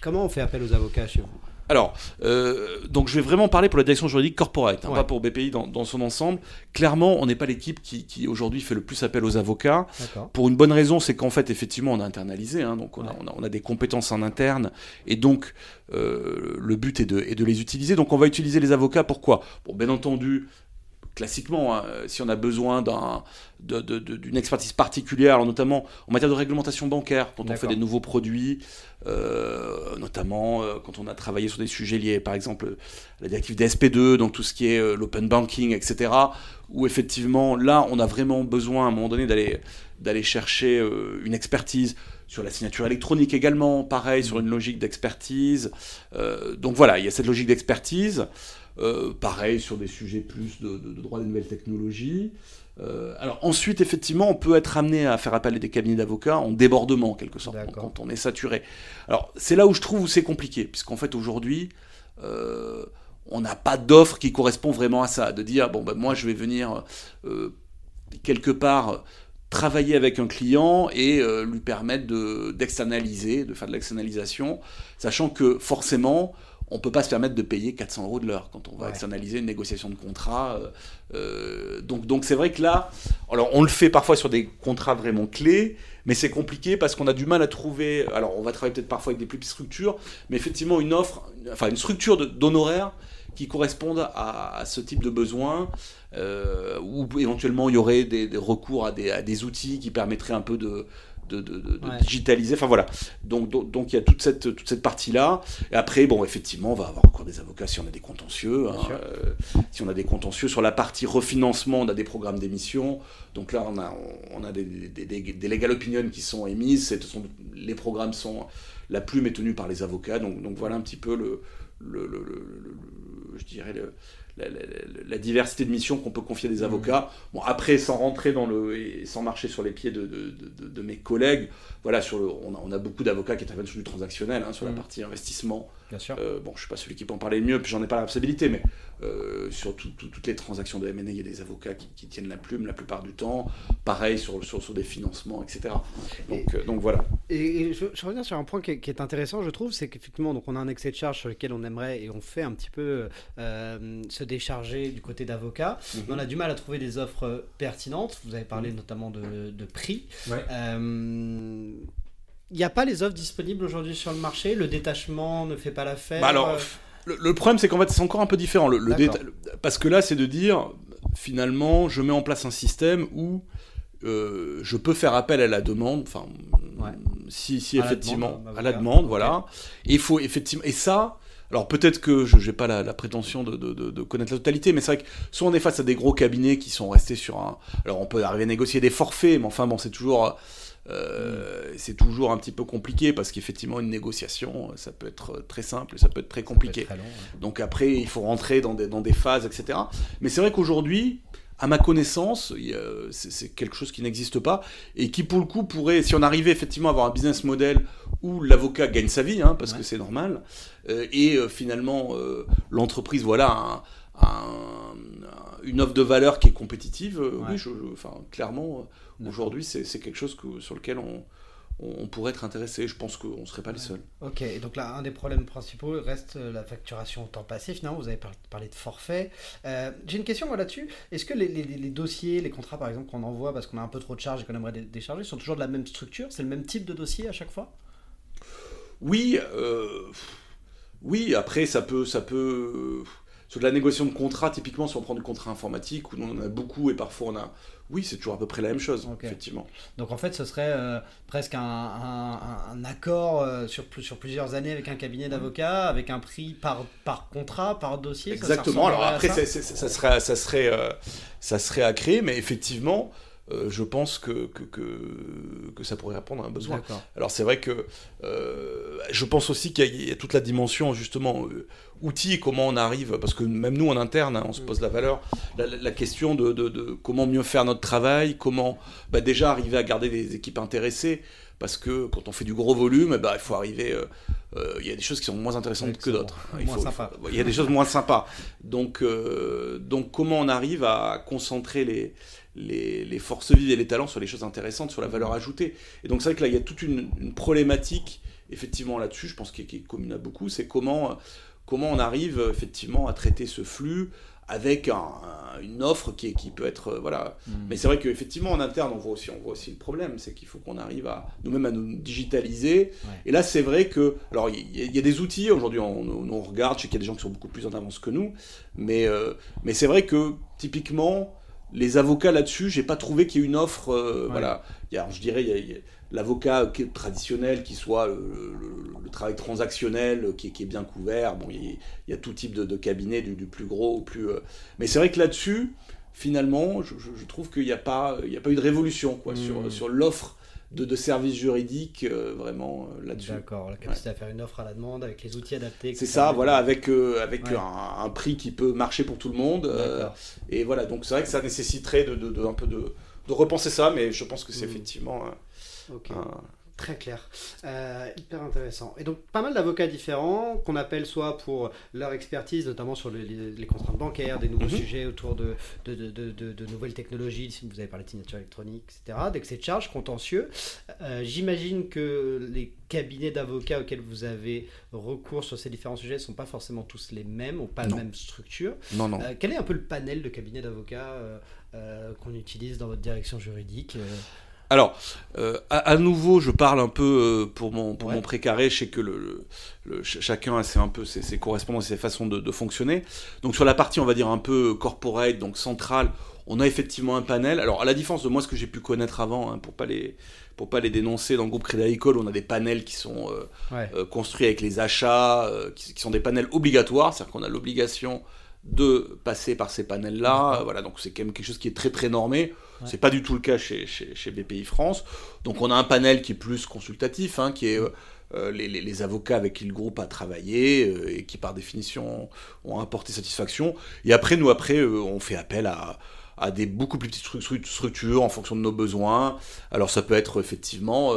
Comment on fait appel aux avocats chez vous? Alors, euh, donc je vais vraiment parler pour la direction juridique corporate, hein, Ouais. pas pour BPI dans, dans son ensemble. Clairement, on n'est pas l'équipe qui, qui aujourd'hui fait le plus appel aux avocats. Pour une bonne raison, c'est qu'en fait, effectivement, on a internalisé, hein, donc on, a, on, a, on a des compétences en interne, et donc euh, le but est de, est de les utiliser. Donc on va utiliser les avocats, pourquoi? Bon, bien entendu, classiquement, hein, si on a besoin d'une expertise particulière, notamment en matière de réglementation bancaire, quand on fait des nouveaux produits, euh, notamment euh, quand on a travaillé sur des sujets liés, par exemple, la directive DSP2, donc tout ce qui est euh, l'open banking, etc., où effectivement, là, on a vraiment besoin à un moment donné d'aller d'aller chercher une expertise sur la signature électronique également, pareil, sur une logique d'expertise. donc voilà, il y a cette logique d'expertise. Euh, pareil sur des sujets plus de, droit des nouvelles technologies. Euh, alors ensuite, effectivement, on peut être amené à faire appel à des cabinets d'avocats en débordement, en quelque sorte, quand on est saturé. Alors c'est là où je trouve où c'est compliqué, puisqu'en fait aujourd'hui, euh, on n'a pas d'offre qui correspond vraiment à ça, de dire bon ben moi je vais venir quelque part travailler avec un client et lui permettre d'externaliser, de faire de l'externalisation, sachant que forcément on ne peut pas se permettre de payer 400 euros de l'heure quand on va externaliser une négociation de contrat. Euh, euh, donc, donc c'est vrai que là, alors on le fait parfois sur des contrats vraiment clés, mais c'est compliqué parce qu'on a du mal à trouver. Alors on va travailler peut-être parfois avec des plus petites structures, mais effectivement une offre, enfin une structure d'honoraires qui corresponde à, ce type de besoin, euh, ou éventuellement il y aurait des, recours à des, outils qui permettraient un peu de, de, digitaliser. Enfin voilà. Donc, donc, il y a toute cette, toute cette partie-là. Et après, bon, effectivement, on va avoir encore des avocats si on a des contentieux. Hein, euh, si on a des contentieux sur la partie refinancement, on a des programmes d'émission. Donc là, on a, on a des, des, des, legal opinions qui sont émises. Sont, les programmes sont. La plume est tenue par les avocats. Donc, donc voilà un petit peu le, le, le, le je dirais, le la, diversité de missions qu'on peut confier à des mmh. avocats. Bon, après, sans rentrer dans le. et sans marcher sur les pieds de, de, mes collègues, voilà, sur le, on, a, beaucoup d'avocats qui interviennent sur du transactionnel, hein, sur la mmh. partie investissement. Bien sûr. Euh, bon, je ne suis pas celui qui peut en parler le mieux, puis j'en ai pas la responsabilité, mais euh, sur toutes les transactions de M&A, il y a des avocats qui, tiennent la plume la plupart du temps. Pareil sur, sur, sur des financements, etc. Donc, euh, donc voilà. Et, je, je, reviens sur un point qui est, intéressant, je trouve, c'est qu'effectivement, donc on a un excès de charge sur lequel on aimerait et on fait un petit peu se décharger du côté d'avocats. Mhm. On a du mal à trouver des offres pertinentes. Vous avez parlé notamment de, de prix. Il n'y a pas les offres disponibles aujourd'hui sur le marché? Le détachement ne fait pas l'affaire bah alors, le, problème, c'est qu'en fait, c'est encore un peu différent. Le, Parce que là, c'est de dire, finalement, je mets en place un système où euh, je peux faire appel à la demande, enfin, si, si effectivement, à la demande, voilà. Et il faut effectivement, et ça, alors peut-être que je n'ai pas la, prétention de, de, connaître la totalité, mais c'est vrai que soit on est face à des gros cabinets qui sont restés sur un, alors on peut arriver à négocier des forfaits, mais enfin bon, c'est toujours euh, c'est toujours un petit peu compliqué parce qu'effectivement une négociation ça peut être très simple ça peut être très compliqué. Donc après il faut rentrer dans des, dans des phases etc mais c'est vrai qu'aujourd'hui à ma connaissance, c'est quelque chose qui n'existe pas et qui, pour le coup, pourrait, si on arrivait effectivement à avoir un business model où l'avocat gagne sa vie, hein, parce que c'est normal, euh, et euh, finalement l'entreprise, voilà, une offre de valeur qui est compétitive, oui, enfin, clairement, Aujourd'hui, c'est quelque chose que, sur lequel on, on pourrait être intéressé. Je pense qu'on ne serait pas les seuls. Ok, et donc là, un des problèmes principaux reste euh, la facturation au temps passé. Finalement, vous avez parlé de forfait. Euh, j'ai une question là-dessus. Est-ce que les, les, dossiers, les contrats par exemple qu'on envoie parce qu'on a un peu trop de charges et qu'on aimerait décharger sont toujours de la même structure? C'est le même type de dossier à chaque fois? Oui. Euh, oui, après, ça peut. Ça peut sur de la négociation de contrat, typiquement, si on prend du contrat informatique, où on en a beaucoup et parfois on a oui, c'est toujours à peu près la même chose, effectivement. Donc en fait, ce serait euh, presque un, accord euh, sur, sur plusieurs années avec un cabinet d'avocats, avec un prix par, par contrat, par dossier. Exactement. Alors après, ça, serait, ça, serait, euh, ça serait à créer, mais effectivement, euh, je pense que, que, que, ça pourrait répondre à un besoin. Alors c'est vrai que euh, je pense aussi qu'il y, a toute la dimension justement euh, outils, comment on arrive, parce que même nous en interne, hein, on se pose la valeur, la, question de, de, comment mieux faire notre travail, comment bah, déjà arriver à garder des équipes intéressées, parce que quand on fait du gros volume, bah, il faut arriver. Il y a des choses qui sont moins intéressantes que d'autres. Il, il y a des choses moins sympas. Donc, donc comment on arrive à concentrer les, les, forces vives et les talents sur les choses intéressantes, sur la valeur ajoutée. Et donc c'est vrai que là, il y a toute une, problématique, effectivement, là-dessus, je pense, qui est, commune à beaucoup, c'est comment, comment on arrive effectivement à traiter ce flux avec une offre qui, qui, peut être voilà. Hmm. mais c'est vrai qu'effectivement en interne on voit aussi on voit aussi le problème. C'est qu'il faut qu'on arrive à nous-mêmes à nous digitaliser. Et là c'est vrai que alors il y, a des outils. Aujourd'hui on, on, regarde. Je sais qu'il y a des gens qui sont beaucoup plus en avance que nous. Mais mais c'est vrai que typiquement les avocats là-dessus, j'ai pas trouvé qu'il y ait une offre. Euh, voilà, il y a, je dirais, il y a, l'avocat traditionnel qui soit le, travail transactionnel qui, est bien couvert. Bon, il y, a tout type de, cabinet, du, plus gros au plus. Euh, mais c'est vrai que là-dessus, finalement, je, trouve qu'il n'y a pas, il a pas eu de révolution quoi, sur, mmh. sur l'offre de, services juridiques euh, vraiment euh, là-dessus. D'accord, la capacité à faire une offre à la demande avec les outils adaptés. C'est ça, voilà, avec, euh, avec un, prix qui peut marcher pour tout le monde. et voilà, donc c'est vrai que ça nécessiterait de, de, un peu de, repenser ça, mais je pense que c'est mmh. effectivement Très clair, euh, hyper intéressant. Et donc pas mal d'avocats différents qu'on appelle soit pour leur expertise, notamment sur les, contraintes bancaires, des nouveaux mhm. sujets autour de de, de, de, nouvelles technologies, si vous avez parlé de signature électronique, etc., d'excès de charges, contentieux. Euh, j'imagine que les cabinets d'avocats auxquels vous avez recours sur ces différents sujets ne sont pas forcément tous les mêmes, n'ont pas la même structure. Non, non. Euh, quel est un peu le panel de cabinets d'avocats qu'on utilise dans votre direction juridique alors, euh, à, nouveau, je parle un peu euh, pour mon, pour mon précaré. Je sais que le, chacun a ses, un peu ses, correspondances, ses façons de, fonctionner. Donc, sur la partie, on va dire, un peu corporate, donc centrale, on a effectivement un panel. Alors, à la différence de moi, ce que j'ai pu connaître avant, hein, pour pas les pour pas les dénoncer, dans le groupe Crédit Agricole, on a des panels qui sont euh, construits avec les achats, qui, qui, sont des panels obligatoires, c'est-à-dire qu'on a l'obligation de passer par ces panels-là. Voilà, donc c'est quand même quelque chose qui est très très normé. C'est pas du tout le cas chez, chez, BPI France. Donc on a un panel qui est plus consultatif, hein, qui est euh, euh, les, les, avocats avec qui le groupe a travaillé euh, et qui par définition ont apporté satisfaction. Et après, nous, après, on fait appel à, à des beaucoup plus petites structures en fonction de nos besoins. Alors ça peut être effectivement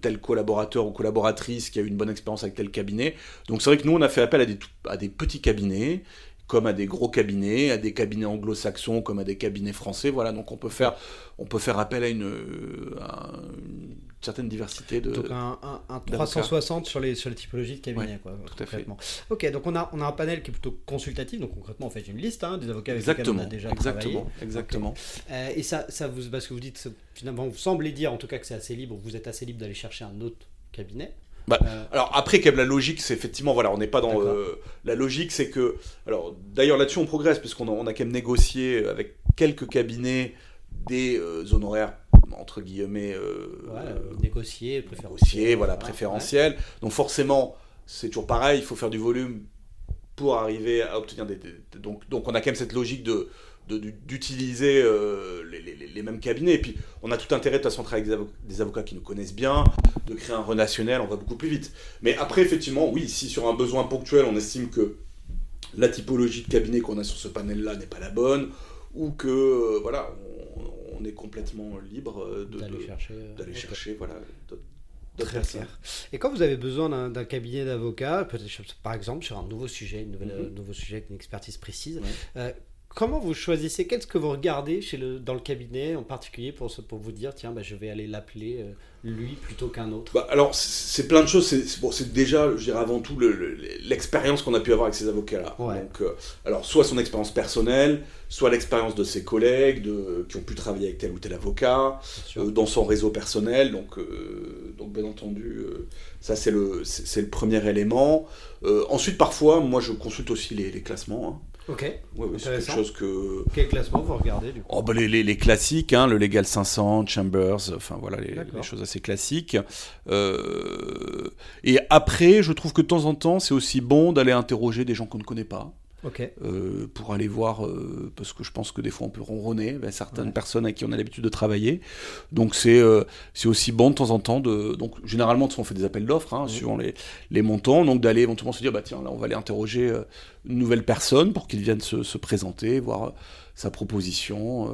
tel collaborateur ou collaboratrice qui a eu une bonne expérience avec tel cabinet. Donc c'est vrai que nous on a fait appel à des, à des petits cabinets comme à des gros cabinets, à des cabinets anglo-saxons, comme à des cabinets français. Voilà, donc on peut faire, on peut faire appel à une, certaine diversité de. Donc un, 360 sur les, sur les typologies de cabinets, quoi. Tout à fait. Ok, donc on a, on a un panel qui est plutôt consultatif, donc concrètement on fait une liste hein, des avocats avec lesquels on a déjà exactement, travaillé. Exactement. Euh, et ça, ça vous, parce que vous dites, finalement, vous semblez dire en tout cas que c'est assez libre, vous êtes assez libre d'aller chercher un autre cabinet. Bah, euh, alors après, quand la logique, c'est effectivement, voilà, on n'est pas dans euh, la logique, c'est que, alors d'ailleurs là-dessus on progresse puisqu'on a, on a quand même négocié avec quelques cabinets des euh, honoraires entre guillemets négociés, préférentiels, voilà, préférentiels. Donc forcément, c'est toujours pareil, il faut faire du volume pour arriver à obtenir des, donc donc on a quand même cette logique de d'utiliser euh, les, mêmes cabinets. Et puis, on a tout intérêt de toute avec des, avocats qui nous connaissent bien, de créer un relationnel, on va beaucoup plus vite. Mais après, effectivement, oui, si sur un besoin ponctuel, on estime que la typologie de cabinet qu'on a sur ce panel-là n'est pas la bonne, ou que, euh, voilà, on, est complètement libre d'aller chercher, euh, chercher voilà, Très clair. Et quand vous avez besoin d'un cabinet d'avocats, par exemple sur un nouveau sujet, un mm-hmm. nouveau sujet avec une expertise précise, Comment vous choisissez Qu'est-ce que vous regardez chez le, dans le cabinet en particulier pour, pour vous dire tiens, bah, je vais aller l'appeler euh, lui plutôt qu'un autre? Bah, Alors, c'est plein de choses. C'est bon, déjà, je dirais avant tout, l'expérience qu'on a pu avoir avec ces avocats-là. Donc, euh, alors, soit son expérience personnelle, soit l'expérience de ses collègues de, qui ont pu travailler avec tel ou tel avocat, euh, dans son réseau personnel. Donc, donc bien entendu, ça, c'est le, le premier élément. ensuite, parfois, moi, je consulte aussi les, les classements. Hein. Ok. Ouais, c'est quelque chose que. Quel classement vous regardez du coup oh, bah, les, les, les, classiques, hein, le Legal 500, Chambers, enfin voilà, les, les choses assez classiques. Euh... Et après, je trouve que de temps en temps, c'est aussi bon d'aller interroger des gens qu'on ne connaît pas. Euh, pour aller voir, euh, parce que je pense que des fois on peut ronronner ben, certaines personnes avec qui on a l'habitude de travailler. Donc c'est euh, c'est aussi bon de temps en temps de. Donc généralement, on fait des appels d'offres hein, suivant les, les montants, donc d'aller éventuellement se dire bah tiens là on va aller interroger une nouvelle personne pour qu'il vienne se, se, présenter, voir sa proposition.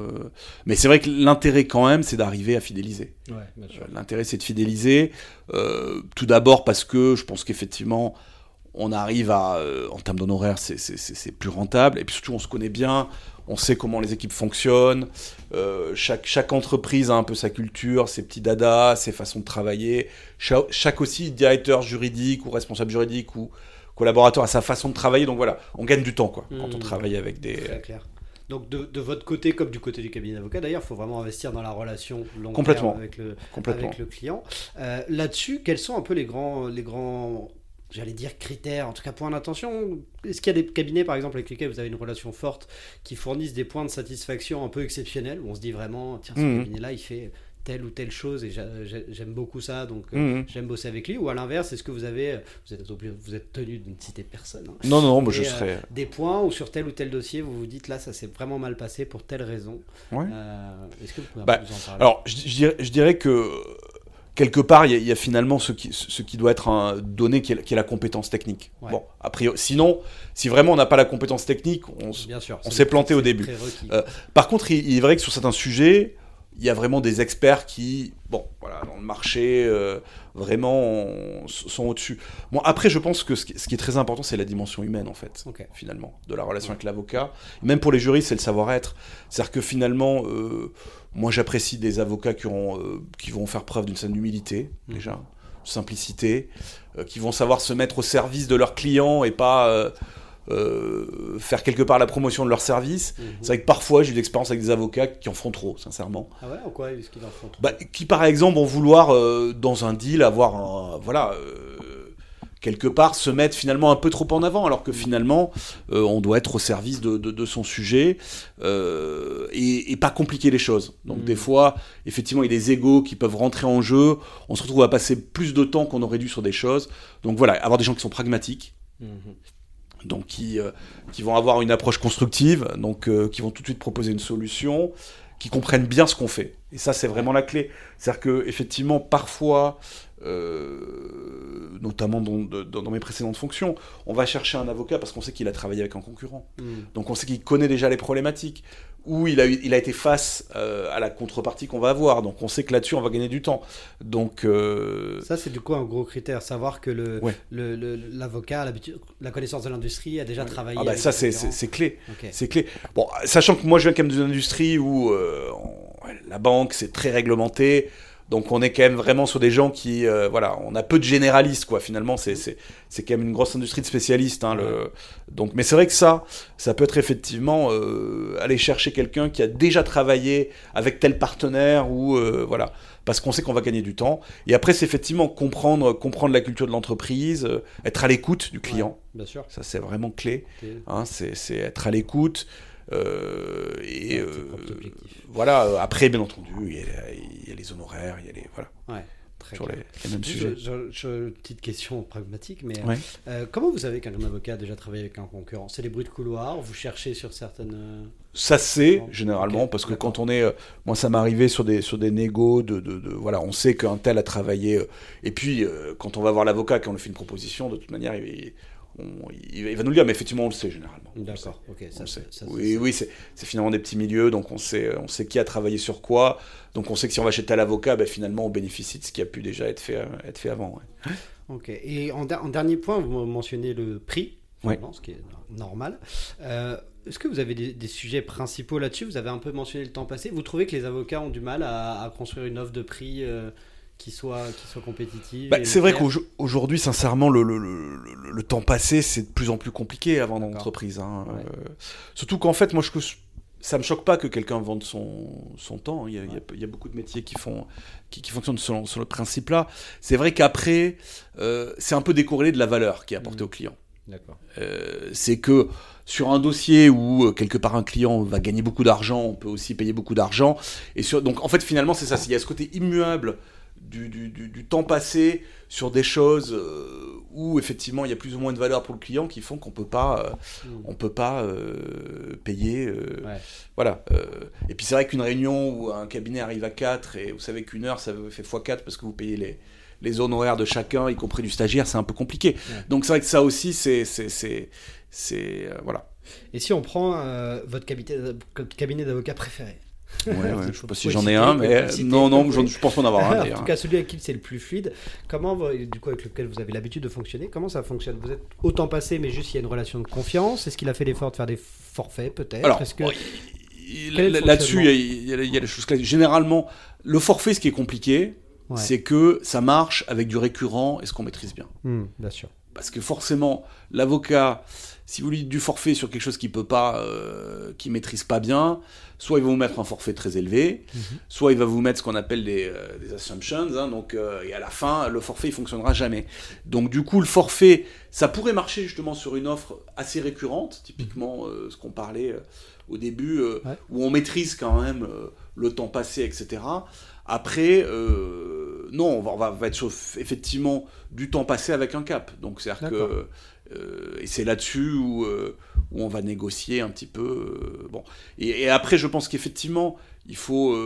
Mais c'est vrai que l'intérêt quand même, c'est d'arriver à fidéliser. Ouais, l'intérêt c'est de fidéliser. tout d'abord parce que je pense qu'effectivement on arrive à, euh, en termes d'honoraires, c'est plus rentable. Et puis surtout, on se connaît bien, on sait comment les équipes fonctionnent. Euh, chaque, chaque entreprise a un peu sa culture, ses petits dadas, ses façons de travailler. Chaque, aussi directeur juridique ou responsable juridique ou collaborateur a sa façon de travailler. Donc voilà, on gagne du temps quoi quand on Mm. travaille avec des. Très clair. Donc de, de votre côté comme du côté du cabinet d'avocat, d'ailleurs, il faut vraiment investir dans la relation long Complètement. terme avec le, Complètement. avec le client. Euh, Là-dessus, quels sont un peu les grands, les grands, j'allais dire critères, en tout cas points d'attention Est-ce qu'il y a des cabinets, par exemple, avec lesquels vous avez une relation forte, qui fournissent des points de satisfaction un peu exceptionnels, où on se dit vraiment, tiens, ce Mhm. cabinet-là, il fait telle ou telle chose et j'a- j'a- j'aime beaucoup ça, donc euh, Mhm. j'aime bosser avec lui. Ou à l'inverse, est-ce que vous avez, vous êtes, vous êtes tenu de ne citer personne hein, Non, non, non, moi je euh, serais. des points ou sur tel ou tel dossier, vous vous dites là, ça s'est vraiment mal passé pour telle raison. Ouais. Euh, Est-ce que vous pouvez Bah, en parler? Alors, je, je dirais, je dirais que quelque part, il y, a- il y a finalement ce qui, ce qui doit être un, donné, qui est, qui est la compétence technique. Ouais. Bon, a priori, sinon, si vraiment on n'a pas la compétence technique, on, s'est planté au début. Euh, Par contre, il, il est vrai que sur certains sujets, il y a vraiment des experts qui, bon, voilà, dans le marché, euh, vraiment on- sont au-dessus. Bon, après, je pense que ce qui, ce qui est très important, c'est la dimension humaine, en fait, finalement, de la relation avec l'avocat. Même pour les juristes, c'est le savoir-être. C'est-à-dire que finalement, euh, moi, j'apprécie des avocats qui, ont, euh, qui vont faire preuve d'une certaine humilité, Mhm. déjà, simplicité, euh, qui vont savoir se mettre au service de leurs clients et pas. euh, faire quelque part la promotion de leur service. Mhm. C'est vrai que parfois j'ai eu l'expérience avec des avocats qui en font trop, sincèrement. Ah ouais, en quoi est-ce qu'ils en font trop? Bah, qui par exemple vont vouloir dans un deal avoir un, voilà quelque part se mettre finalement un peu trop en avant alors que finalement euh, on doit être au service de, de- de son sujet euh, et, et pas compliquer les choses. Donc Mm. des fois effectivement il y a des égaux qui peuvent rentrer en jeu, on se retrouve à passer plus de temps qu'on aurait dû sur des choses. Donc voilà, avoir des gens qui sont pragmatiques Mhm. donc qui, euh, qui vont avoir une approche constructive, donc euh, qui vont tout de suite proposer une solution, qui comprennent bien ce qu'on fait. Et ça, c'est vraiment la clé. C'est-à-dire que effectivement, parfois, euh, notamment dans, dans- dans mes précédentes fonctions, on va chercher un avocat parce qu'on sait qu'il a travaillé avec un concurrent. Mhm. Donc on sait qu'il connaît déjà les problématiques, ou il a, eu- il a été face euh, à la contrepartie qu'on va avoir. Donc on sait que là-dessus, on va gagner du temps. Donc euh, Ça, c'est du coup un gros critère, savoir que le Ouais. le- le- l'avocat la connaissance de l'industrie, a déjà travaillé. ah bah, avec ça, c'est- clé. C'est clé. Bon, sachant que moi je viens quand même d'une industrie où la banque c'est très réglementé, donc on est quand même vraiment sur des gens qui, euh, voilà, on a peu de généralistes quoi. Finalement, c'est c'est c'est quand même une grosse industrie de spécialistes. Hein, le... Donc, mais c'est vrai que ça, ça peut être effectivement euh, aller chercher quelqu'un qui a déjà travaillé avec tel partenaire ou euh, voilà, parce qu'on sait qu'on va gagner du temps. Et après, c'est effectivement comprendre comprendre la culture de l'entreprise, être à l'écoute du client. Bien sûr. Ça, c'est vraiment clé. Hein, c'est c'est être à l'écoute. Euh, et Ouais, euh, voilà, euh, après, bien entendu, il y, a, il y a les honoraires, il y a les. Voilà, Ouais. Très sur les, les mêmes sujets. je- je- petite question pragmatique, mais Ouais. euh, comment vous savez qu'un avocat a déjà travaillé avec un concurrent? C'est des bruits de couloir Vous cherchez sur certaines. Ça c'est généralement parce que quand on est, moi ça m'est arrivé sur des sur des négos de, de, de- voilà, on sait qu'un tel a travaillé. et puis quand on va voir l'avocat, quand on lui fait une proposition, de toute manière, il, il- on- il- va nous le dire, mais effectivement on le sait généralement. D'accord, ok. On Ça, le sait. ça, ça, oui, oui, c'est finalement des petits milieux, donc on sait, on sait qui a travaillé sur quoi. Donc on sait que si on va chez tel avocat, ben, finalement on bénéficie de ce qui a pu déjà être fait, euh, être fait avant. ouais. Ok. Et en, der- en dernier point, vous mentionnez le prix, Ouais. ce qui est normal. Euh, Est-ce que vous avez des, des sujets principaux là-dessus? Vous avez un peu mentionné le temps passé. Vous trouvez que les avocats ont du mal à, à construire une offre de prix euh, qui, soit, qui soit compétitive Bah, c'est vrai qu'aujourd'hui, sincèrement, le, le- le- le- le temps passé, c'est de plus en plus compliqué D'accord. l'entreprise. hein. Ouais. Euh, surtout qu'en fait, moi, je, ça me choque pas que quelqu'un vende son, son temps. Il y, a, il y a- il y a beaucoup de métiers qui, font, qui, qui fonctionnent sur, sur le principe-là. C'est vrai qu'après, euh, c'est un peu décorrélé de la valeur qui est apportée Mhm. au client. Euh, c'est que sur un dossier où euh, quelque part un client va gagner beaucoup d'argent, on peut aussi payer beaucoup d'argent. Et sur, donc en fait finalement c'est ça, il y a ce côté immuable du, du- du- du temps passé sur des choses euh, où effectivement il y a plus ou moins de valeur pour le client qui font qu'on peut pas, euh, Mm. on peut pas euh, payer. Ouais. Voilà. et puis c'est vrai qu'une réunion où un cabinet arrive à 4 et vous savez qu'une heure ça fait x4 parce que vous payez les, les honoraires de chacun, y compris du stagiaire, c'est un peu compliqué. Donc c'est vrai que ça aussi, c'est. c'est, c'est, voilà. Et si on prend votre cabinet, votre cabinet d'avocat préféré? Ouais, je sais pas si j'en ai un, mais citer, non, non, je pense en avoir un en tout cas, celui avec qui c'est le plus fluide. Comment, du coup, avec lequel vous avez l'habitude de fonctionner, comment ça fonctionne? Vous êtes autant passé, mais juste il y a une relation de confiance? Est-ce qu'il a fait l'effort de faire des forfaits, peut-être? Que... là-dessus, il y, a- il y les choses classiques. Généralement, le forfait, ce qui est compliqué, Ouais. c'est que ça marche avec du récurrent et ce qu'on maîtrise bien. Hmm, bien sûr. parce que forcément, l'avocat, si vous lui dites du forfait sur quelque chose qu'il peut pas, euh, qu'il maîtrise pas bien, soit il va vous mettre un forfait très élevé, Mhm. soit il va vous mettre ce qu'on appelle des, euh, des assumptions, hein, donc euh, et à la fin, le forfait il fonctionnera jamais. Donc du coup, le forfait, ça pourrait marcher justement sur une offre assez récurrente, typiquement euh, ce qu'on parlait au début, Ouais. où on maîtrise quand même le temps passé, etc. Après, non, on va, on va- va être sur effectivement du temps passé avec un cap. Donc c'est-à-dire que euh, et c'est là-dessus où, euh, où on va négocier un petit peu. euh, bon. Et, et après, je pense qu'effectivement, il faut,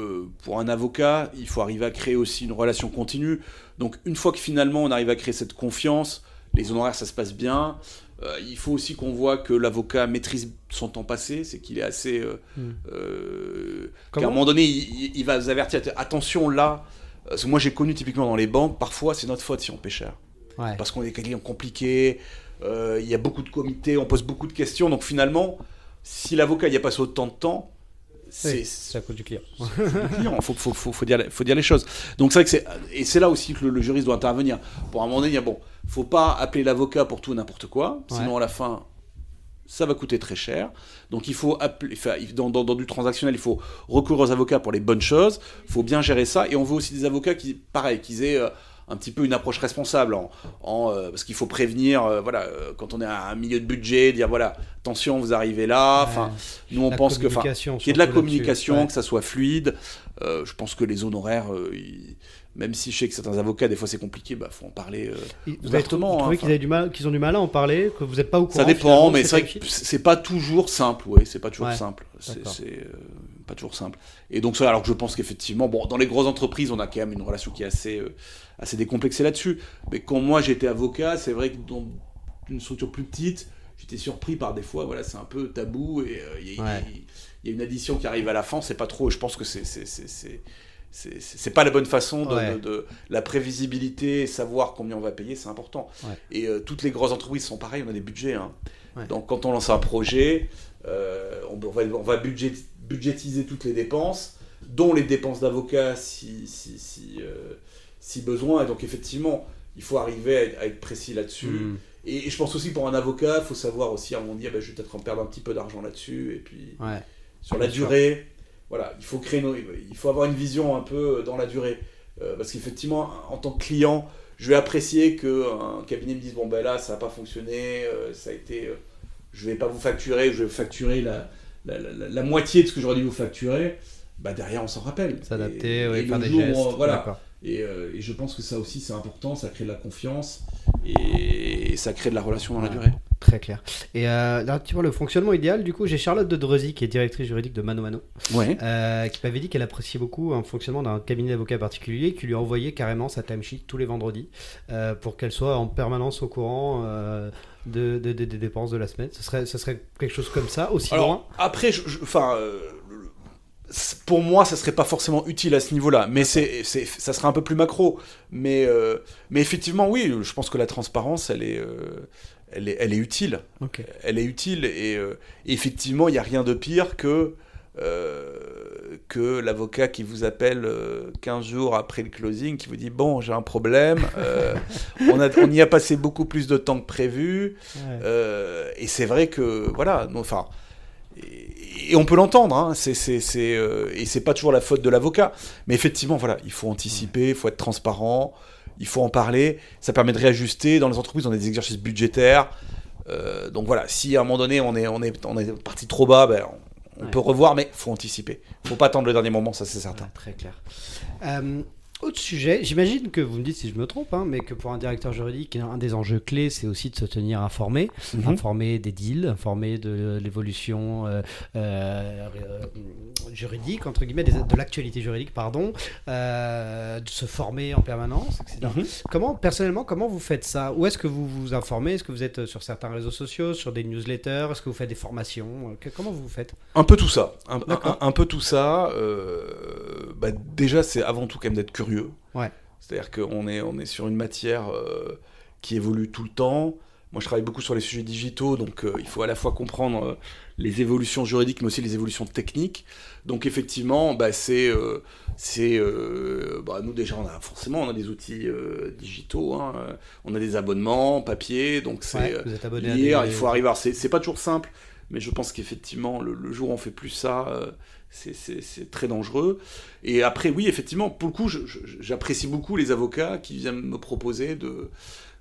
pour un avocat, il faut arriver à créer aussi une relation continue. Donc, une fois que finalement on arrive à créer cette confiance, les honoraires, ça se passe bien. il faut aussi qu'on voit que l'avocat maîtrise son temps passé, c'est qu'il est assez. euh, qu'à un moment donné, il, va vous avertir attention là. Parce que moi, j'ai connu typiquement dans les banques, parfois c'est notre faute si on paie cher Ouais. parce qu'on est des clients compliqués, euh, il y a beaucoup de comités, on pose beaucoup de questions. Donc finalement, si l'avocat y a passé autant de temps, c'est Oui, à cause du client. le client. Il faut, faut, faut, faut dire, faut dire les choses. Donc c'est vrai que c'est et c'est là aussi que le, le juriste doit intervenir. Pour un moment donné, il y a, bon, faut pas appeler l'avocat pour tout n'importe quoi, sinon à la fin. Ça va coûter très cher. Donc il faut appeler, dans, dans, dans du transactionnel, il faut recourir aux avocats pour les bonnes choses. Il faut bien gérer ça. Et on veut aussi des avocats qui, pareil, qu'ils aient euh, un petit peu une approche responsable, en, en, euh, parce qu'il faut prévenir, euh, voilà, euh, quand on est à un milieu de budget, dire voilà, attention, vous arrivez là. Enfin, nous on pense que, qu'il y ait de la communication, Ouais. que ça soit fluide. Je pense que les honoraires, ils- même si je sais que certains avocats, des fois c'est compliqué, bah faut en parler. euh, Vous ouvertement, trou- hein, qu'ils avaient du mal, qu'ils ont du mal à en parler, que vous n'êtes pas au courant. ça dépend, mais c'est vrai que c'est pas toujours simple, ouais, c'est pas toujours Ouais, simple. C'est euh, pas toujours simple. Et donc ça, alors que je pense qu'effectivement, bon, dans les grosses entreprises, on a quand même une relation qui est assez, euh, assez décomplexée là-dessus. Mais quand moi j'étais avocat, c'est vrai que dans une structure plus petite, j'étais surpris par des fois, voilà, c'est un peu tabou et euh, il y, a- Ouais. il y a une addition qui arrive à la fin, c'est pas trop. Je pense que c'est c'est- pas la bonne façon de, Ouais. de- de- la prévisibilité, savoir combien on va payer, c'est important. Ouais. Et euh, toutes les grosses entreprises sont pareilles, on a des budgets. hein. Donc quand on lance un projet, euh, on, on va, on va budget- budgétiser toutes les dépenses, dont les dépenses d'avocat si, si, si, si besoin. Et donc effectivement, il faut arriver à être, à être précis là-dessus. Hmm. Et, et je pense aussi pour un avocat, il faut savoir aussi à un moment donné, ah ben, je vais peut-être en perdre un petit peu d'argent là-dessus. Et puis Ouais. sur la sûr. durée, voilà, il faut créer, nos- il faut avoir une vision un peu dans la durée, Euh, parce qu'effectivement, en tant que client, je vais apprécier que un cabinet me dise bon ben là, ça n'a pas fonctionné, euh, ça a été, euh, je vais pas vous facturer, je vais facturer la, la, la- la moitié de ce que j'aurais dû vous facturer. Bah derrière, on s'en rappelle. S'adapter, et faire des gestes. on- voilà. Et, euh, et je pense que ça aussi c'est important, ça crée de la confiance et ça crée de la relation dans la durée. Très clair. Et euh, là, tu vois, le fonctionnement idéal, du coup, j'ai Charlotte de Dreuzy, qui est directrice juridique de Mano Mano, Ouais. euh, qui m'avait dit qu'elle appréciait beaucoup un fonctionnement d'un cabinet d'avocats particulier, qui lui envoyait carrément sa timesheet tous les vendredis, pour qu'elle soit en permanence au courant de, de- de- des dépenses de la semaine. Ce serait, ce serait quelque chose comme ça, aussi loin? Alors, après, je, je- enfin, euh, pour moi, ça serait pas forcément utile à ce niveau-là, mais c'est, ça serait un peu plus macro. Mais, euh, mais effectivement, oui, je pense que la transparence, elle est, euh, elle est, elle est utile. Ok. Elle est utile et, euh, effectivement, il n'y a rien de pire que que l'avocat qui vous appelle euh, 15 jours après le closing, qui vous dit bon, j'ai un problème, on, a, on y a passé beaucoup plus de temps que prévu. Ouais. Et c'est vrai que voilà, enfin, et, on peut l'entendre, hein, c'est, c'est, c'est, euh, et c'est pas toujours la faute de l'avocat, mais effectivement, voilà, il faut anticiper, il faut être transparent, il faut en parler. Ça permet de réajuster dans les entreprises, on a des exercices budgétaires. Euh, donc voilà, si à un moment donné on est, on est, on est parti trop bas, ben, on, on Ouais. peut revoir, mais faut anticiper. Faut pas attendre le dernier moment, ça c'est certain. Ouais, très clair. Euh, autre sujet, j'imagine que vous me dites si je me trompe, hein, mais que pour un directeur juridique, un des enjeux clés, c'est aussi de se tenir informé, Mhm. informé des deals, informé de l'évolution euh, euh, euh, juridique, entre guillemets, des- de l'actualité juridique, pardon, euh, de se former en permanence, etc. Mhm. Comment, personnellement, comment vous faites ça? Où est-ce que vous vous informez? Est-ce que vous êtes sur certains réseaux sociaux, sur des newsletters? Est-ce que vous faites des formations? Que- Comment vous faites? Un peu tout ça. Un, D'accord. un- un peu tout ça. bah, déjà, c'est avant tout quand même d'être curieux. Ouais. C'est-à-dire qu'on est, on est sur une matière euh, qui évolue tout le temps. moi je travaille beaucoup sur les sujets digitaux, donc euh, il faut à la fois comprendre euh, les évolutions juridiques, mais aussi les évolutions techniques. Donc effectivement, bah, c'est, c'est, bah, nous déjà, on a forcément, on a des outils digitaux, hein, on a des abonnements papier, donc c'est abonné lire, des- il faut arriver. Alors, c'est, c'est pas toujours simple, mais je pense qu'effectivement, le, le jour où on fait plus ça, c'est, très dangereux. Et après, oui, effectivement, pour le coup, j'apprécie beaucoup les avocats qui viennent me proposer de,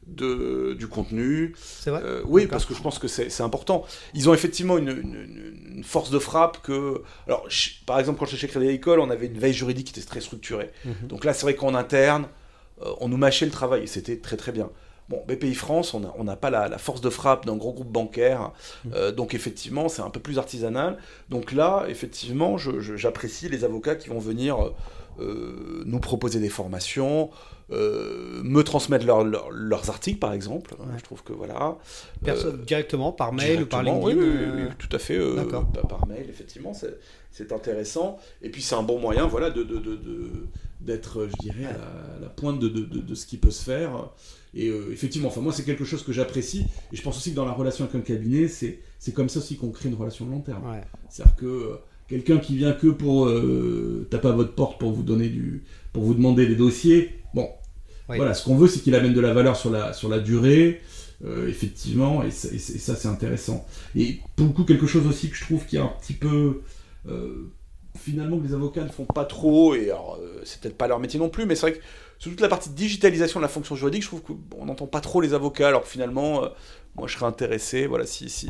de, du contenu. C'est vrai Euh, oui, parce que je pense que c'est important. Ils ont effectivement une, une- une force de frappe que. Alors, par exemple, quand j'étais chez Crédit Agricole, on avait une veille juridique qui était très structurée. Mhm. Donc là, c'est vrai qu'en interne, euh, on nous mâchait le travail et c'était très très bien. Bon, BPI France, on n'a on pas la, la force de frappe d'un gros groupe bancaire, euh, donc effectivement, c'est un peu plus artisanal. Donc là, effectivement, j'apprécie les avocats qui vont venir euh, nous proposer des formations, euh, me transmettre leur- leur- leurs articles, par exemple. Ouais. Je trouve que voilà. Perso- Euh, directement, par mail ou par LinkedIn oui, oui, oui, oui, tout à fait. D'accord. par- mail, effectivement, c'est- intéressant. Et puis c'est un bon moyen, voilà, de de- de- de- d'être, je dirais, à la, à la pointe de ce qui peut se faire. Et euh, effectivement, enfin moi, c'est quelque chose que j'apprécie. Et je pense aussi que dans la relation avec un cabinet, c'est c'est comme ça aussi qu'on crée une relation de long terme. Ouais. C'est-à-dire que euh, quelqu'un qui vient que pour euh, taper à votre porte pour vous donner du, pour vous demander des dossiers, bon, Oui. voilà, ce qu'on veut, c'est qu'il amène de la valeur sur la sur la durée, effectivement, et ça, et ça, c'est intéressant. Et pour le coup, quelque chose aussi que je trouve qui est un petit peu finalement que les avocats ne font pas trop, et alors c'est peut-être pas leur métier non plus, mais c'est vrai que sur toute la partie digitalisation de la fonction juridique, je trouve qu'on n'entend pas trop les avocats, alors finalement, euh, moi je serais intéressé, voilà, si, si,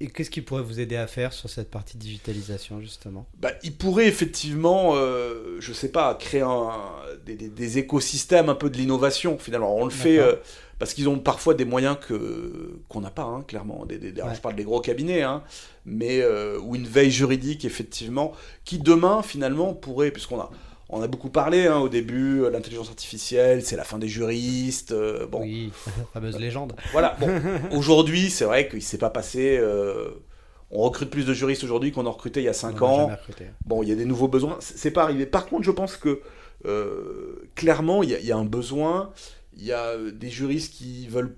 Et qu'est-ce qui pourrait vous aider à faire sur cette partie digitalisation, justement? Bah, il pourrait effectivement, euh, je sais pas, créer un- des, des- des écosystèmes un peu de l'innovation finalement. On le fait euh, parce qu'ils ont parfois des moyens que qu'on n'a pas, hein, clairement. Des, des- alors, Ouais. Je parle des gros cabinets, hein, mais euh, ou une veille juridique effectivement, qui demain finalement pourrait, puisqu'on a on a beaucoup parlé hein, au début, euh, l'intelligence artificielle, c'est la fin des juristes. euh, bon, Oui, fameuse légende. voilà. Bon, aujourd'hui, c'est vrai qu'il s'est pas passé. euh, on recrute plus de juristes aujourd'hui qu'on en recrutait il y a 5 On en a ans. Bon, il y a des nouveaux besoins, c'est pas arrivé. Par contre, je pense que euh, clairement, il y, a- il y a un besoin. Il y a des juristes qui veulent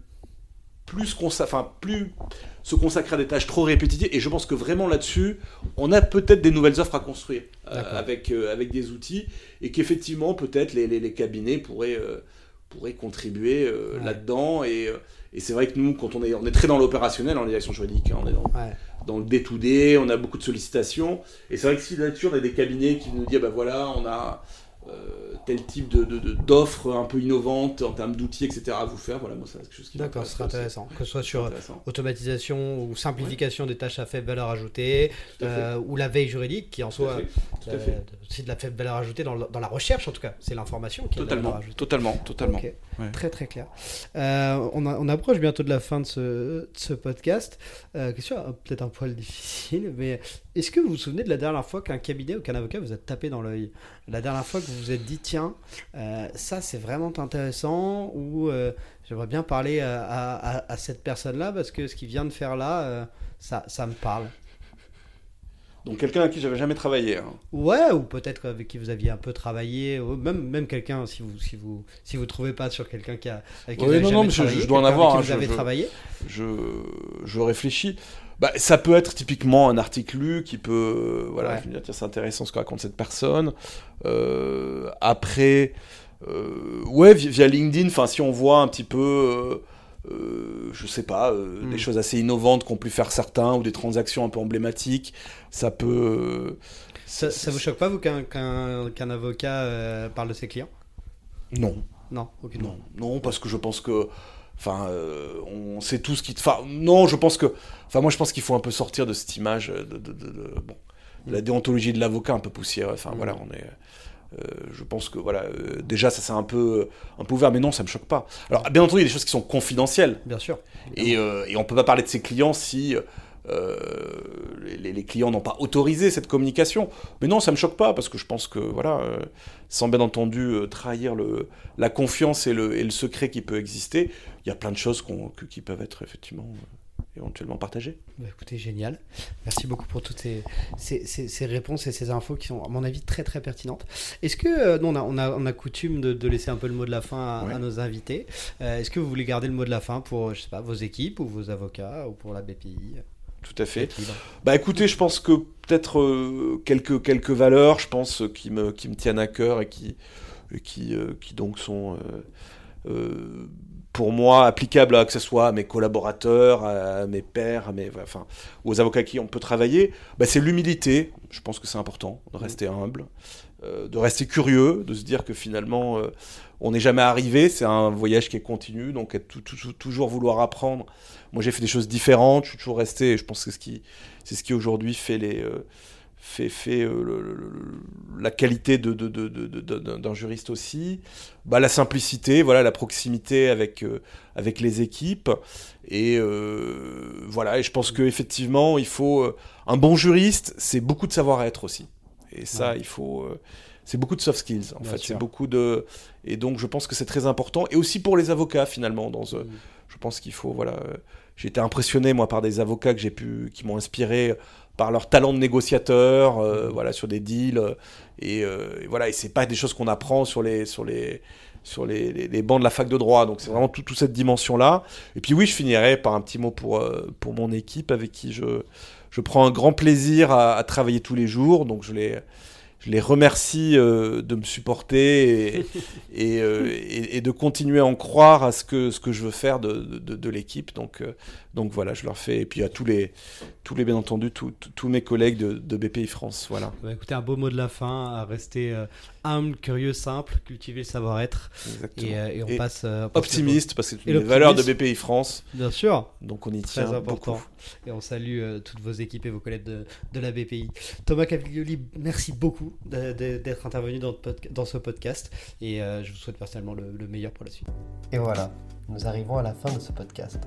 plus, consa- enfin, plus se consacrer à des tâches trop répétitives. Et je pense que vraiment là-dessus, on a peut-être des nouvelles offres à construire euh, avec, euh, avec des outils. Et qu'effectivement, peut-être les, les- les cabinets pourraient, euh, pourraient contribuer Ouais. là-dedans. Et, et c'est vrai que nous, quand on est, on est très dans l'opérationnel en direction juridique, hein, on est dans, Ouais. dans le day-to-day, on a beaucoup de sollicitations. Et c'est vrai que si là-dessus, on a des cabinets qui nous disent, bah voilà, on a tel type de, de- de- d'offres un peu innovantes en termes d'outils, etc. à vous faire, voilà, moi, c'est quelque chose qui D'accord, ce serait m'intéresse intéressant. Que ce soit sur automatisation ou simplification des tâches à faible valeur ajoutée, euh, ou la veille juridique, qui en à euh, aussi de la faible valeur ajoutée dans, dans la recherche, en tout cas. C'est l'information qui a de la Totalement, valeur ajoutée. totalement, totalement. Très très clair. Euh, on, approche bientôt de la fin de ce, de ce podcast. Euh, question euh, peut-être un poil difficile, mais est-ce que vous vous souvenez de la dernière fois qu'un cabinet ou qu'un avocat vous a tapé dans l'œil? La dernière fois que vous vous êtes dit, tiens, euh, ça c'est vraiment intéressant, ou j'aimerais bien parler à, à- cette personne-là parce que ce qu'il vient de faire là, ça, ça me parle. Donc quelqu'un avec qui j'avais jamais travaillé. hein. Ouais, ou peut-être avec qui vous aviez un peu travaillé, ou même, même quelqu'un, si vous si vous si vous trouvez pas sur quelqu'un qui a avec qui Oui, vous avez non, non, jamais mais je- travaillé, je dois en avoir, hein, vous je- avez je- travaillé. je, je réfléchis. Bah, ça peut être typiquement un article lu qui peut. euh, voilà, Ouais. je me dire, tiens, c'est intéressant ce que raconte cette personne. Euh, après, euh, ouais, vi- via LinkedIn, enfin, si on voit un petit peu. euh, euh, je sais pas, euh, Mm. des choses assez innovantes qu'ont pu faire certains ou des transactions un peu emblématiques, ça peut. euh, Ça, ça vous choque pas, vous, qu'un avocat parle de ses clients? Non, Non, aucunement. Non, non, parce que je pense que, enfin, euh, on sait tout ce qui, enfin, non, je pense que, enfin, moi, je pense qu'il faut un peu sortir de cette image de, de- de- de- bon, de la déontologie de l'avocat un peu poussière. Enfin, Mm. voilà, on est. euh, je pense que voilà, euh, déjà ça c'est un peu, un peu ouvert, mais non, ça me choque pas. Alors bien entendu, il y a des choses qui sont confidentielles Bien sûr. et, euh, et on peut pas parler de ses clients si euh, les, les clients n'ont pas autorisé cette communication. Mais non, ça me choque pas parce que je pense que voilà, euh, sans bien entendu euh, trahir le, la confiance et le, et le secret qui peut exister, il y a plein de choses que- qui peuvent être effectivement éventuellement partager. Bah, écoutez, génial. Merci beaucoup pour toutes ces, ces, ces, réponses et ces infos qui sont, à mon avis, très très pertinentes. Est-ce que, euh, on, a, on, a, on, a, coutume de, de, laisser un peu le mot de la fin à, nos invités. Euh, est-ce que vous voulez garder le mot de la fin pour, je sais pas, vos équipes ou vos avocats ou pour la BPI tout à fait. Bah écoutez, je pense que peut-être euh, quelques, quelques valeurs, je pense, qui me, qui me tiennent à cœur et qui, qui, qui donc sont pour moi applicable à que ce soit à mes collaborateurs, à mes pairs, à mes, enfin, aux avocats qui on peut travailler, bah, c'est l'humilité. Je pense que c'est important de rester humble, euh, de rester curieux, de se dire que finalement euh, on n'est jamais arrivé. C'est un voyage qui est continu, donc être toujours vouloir apprendre. Moi j'ai fait des choses différentes, je suis toujours resté. Et je pense que c'est ce qui, c'est ce qui aujourd'hui fait les euh, fait, fait euh, la qualité de, d'un juriste aussi, bah, la simplicité, voilà, la proximité avec, euh, avec les équipes. Et euh, voilà, et je pense qu'effectivement, il faut. un bon juriste, c'est beaucoup de savoir-être aussi. Et ça, il faut. c'est beaucoup de soft skills, en fait. C'est beaucoup de. Et donc, je pense que c'est très important. Et aussi pour les avocats, finalement. Dans, mm. Je pense qu'il faut. Voilà. J'ai été impressionné, moi, par des avocats que j'ai pu, qui m'ont inspiré par leur talent de négociateur, euh, voilà, sur des deals. Euh, et, euh, et, voilà, et c'est pas des choses qu'on apprend sur les, sur les, sur les, les, bancs de la fac de droit. Donc c'est vraiment toute cette dimension-là. Et puis oui, je finirai par un petit mot pour, pour mon équipe avec qui je, je prends un grand plaisir à, à travailler tous les jours. Donc je les je les remercie euh, de me supporter euh, et, et, de continuer à en croire à ce que, ce que je veux faire de, de, de l'équipe. Donc, euh, donc voilà, je leur fais. Et puis à tous les, tous les bien entendu, tous mes collègues de, de, BPI France. Voilà. Bah, écoutez, un beau mot de la fin, à rester humble, curieux, simple, cultiver le savoir-être. Et, et, on passe. optimiste, parce que c'est une des valeurs de BPI France. Bien sûr. Donc on y tient. Très important. Beaucoup. Et on salue toutes vos équipes et vos collègues de, de la BPI. Thomas Caviglioli, merci beaucoup d'être intervenu dans, dans, ce podcast et euh, je vous souhaite personnellement le, le meilleur pour la suite. Et voilà, nous arrivons à la fin de ce podcast.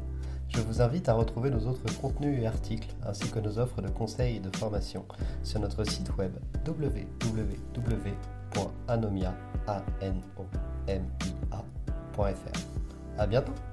Je vous invite à retrouver nos autres contenus et articles, ainsi que nos offres de conseils et de formation sur notre site web www.anomia.fr. À bientôt!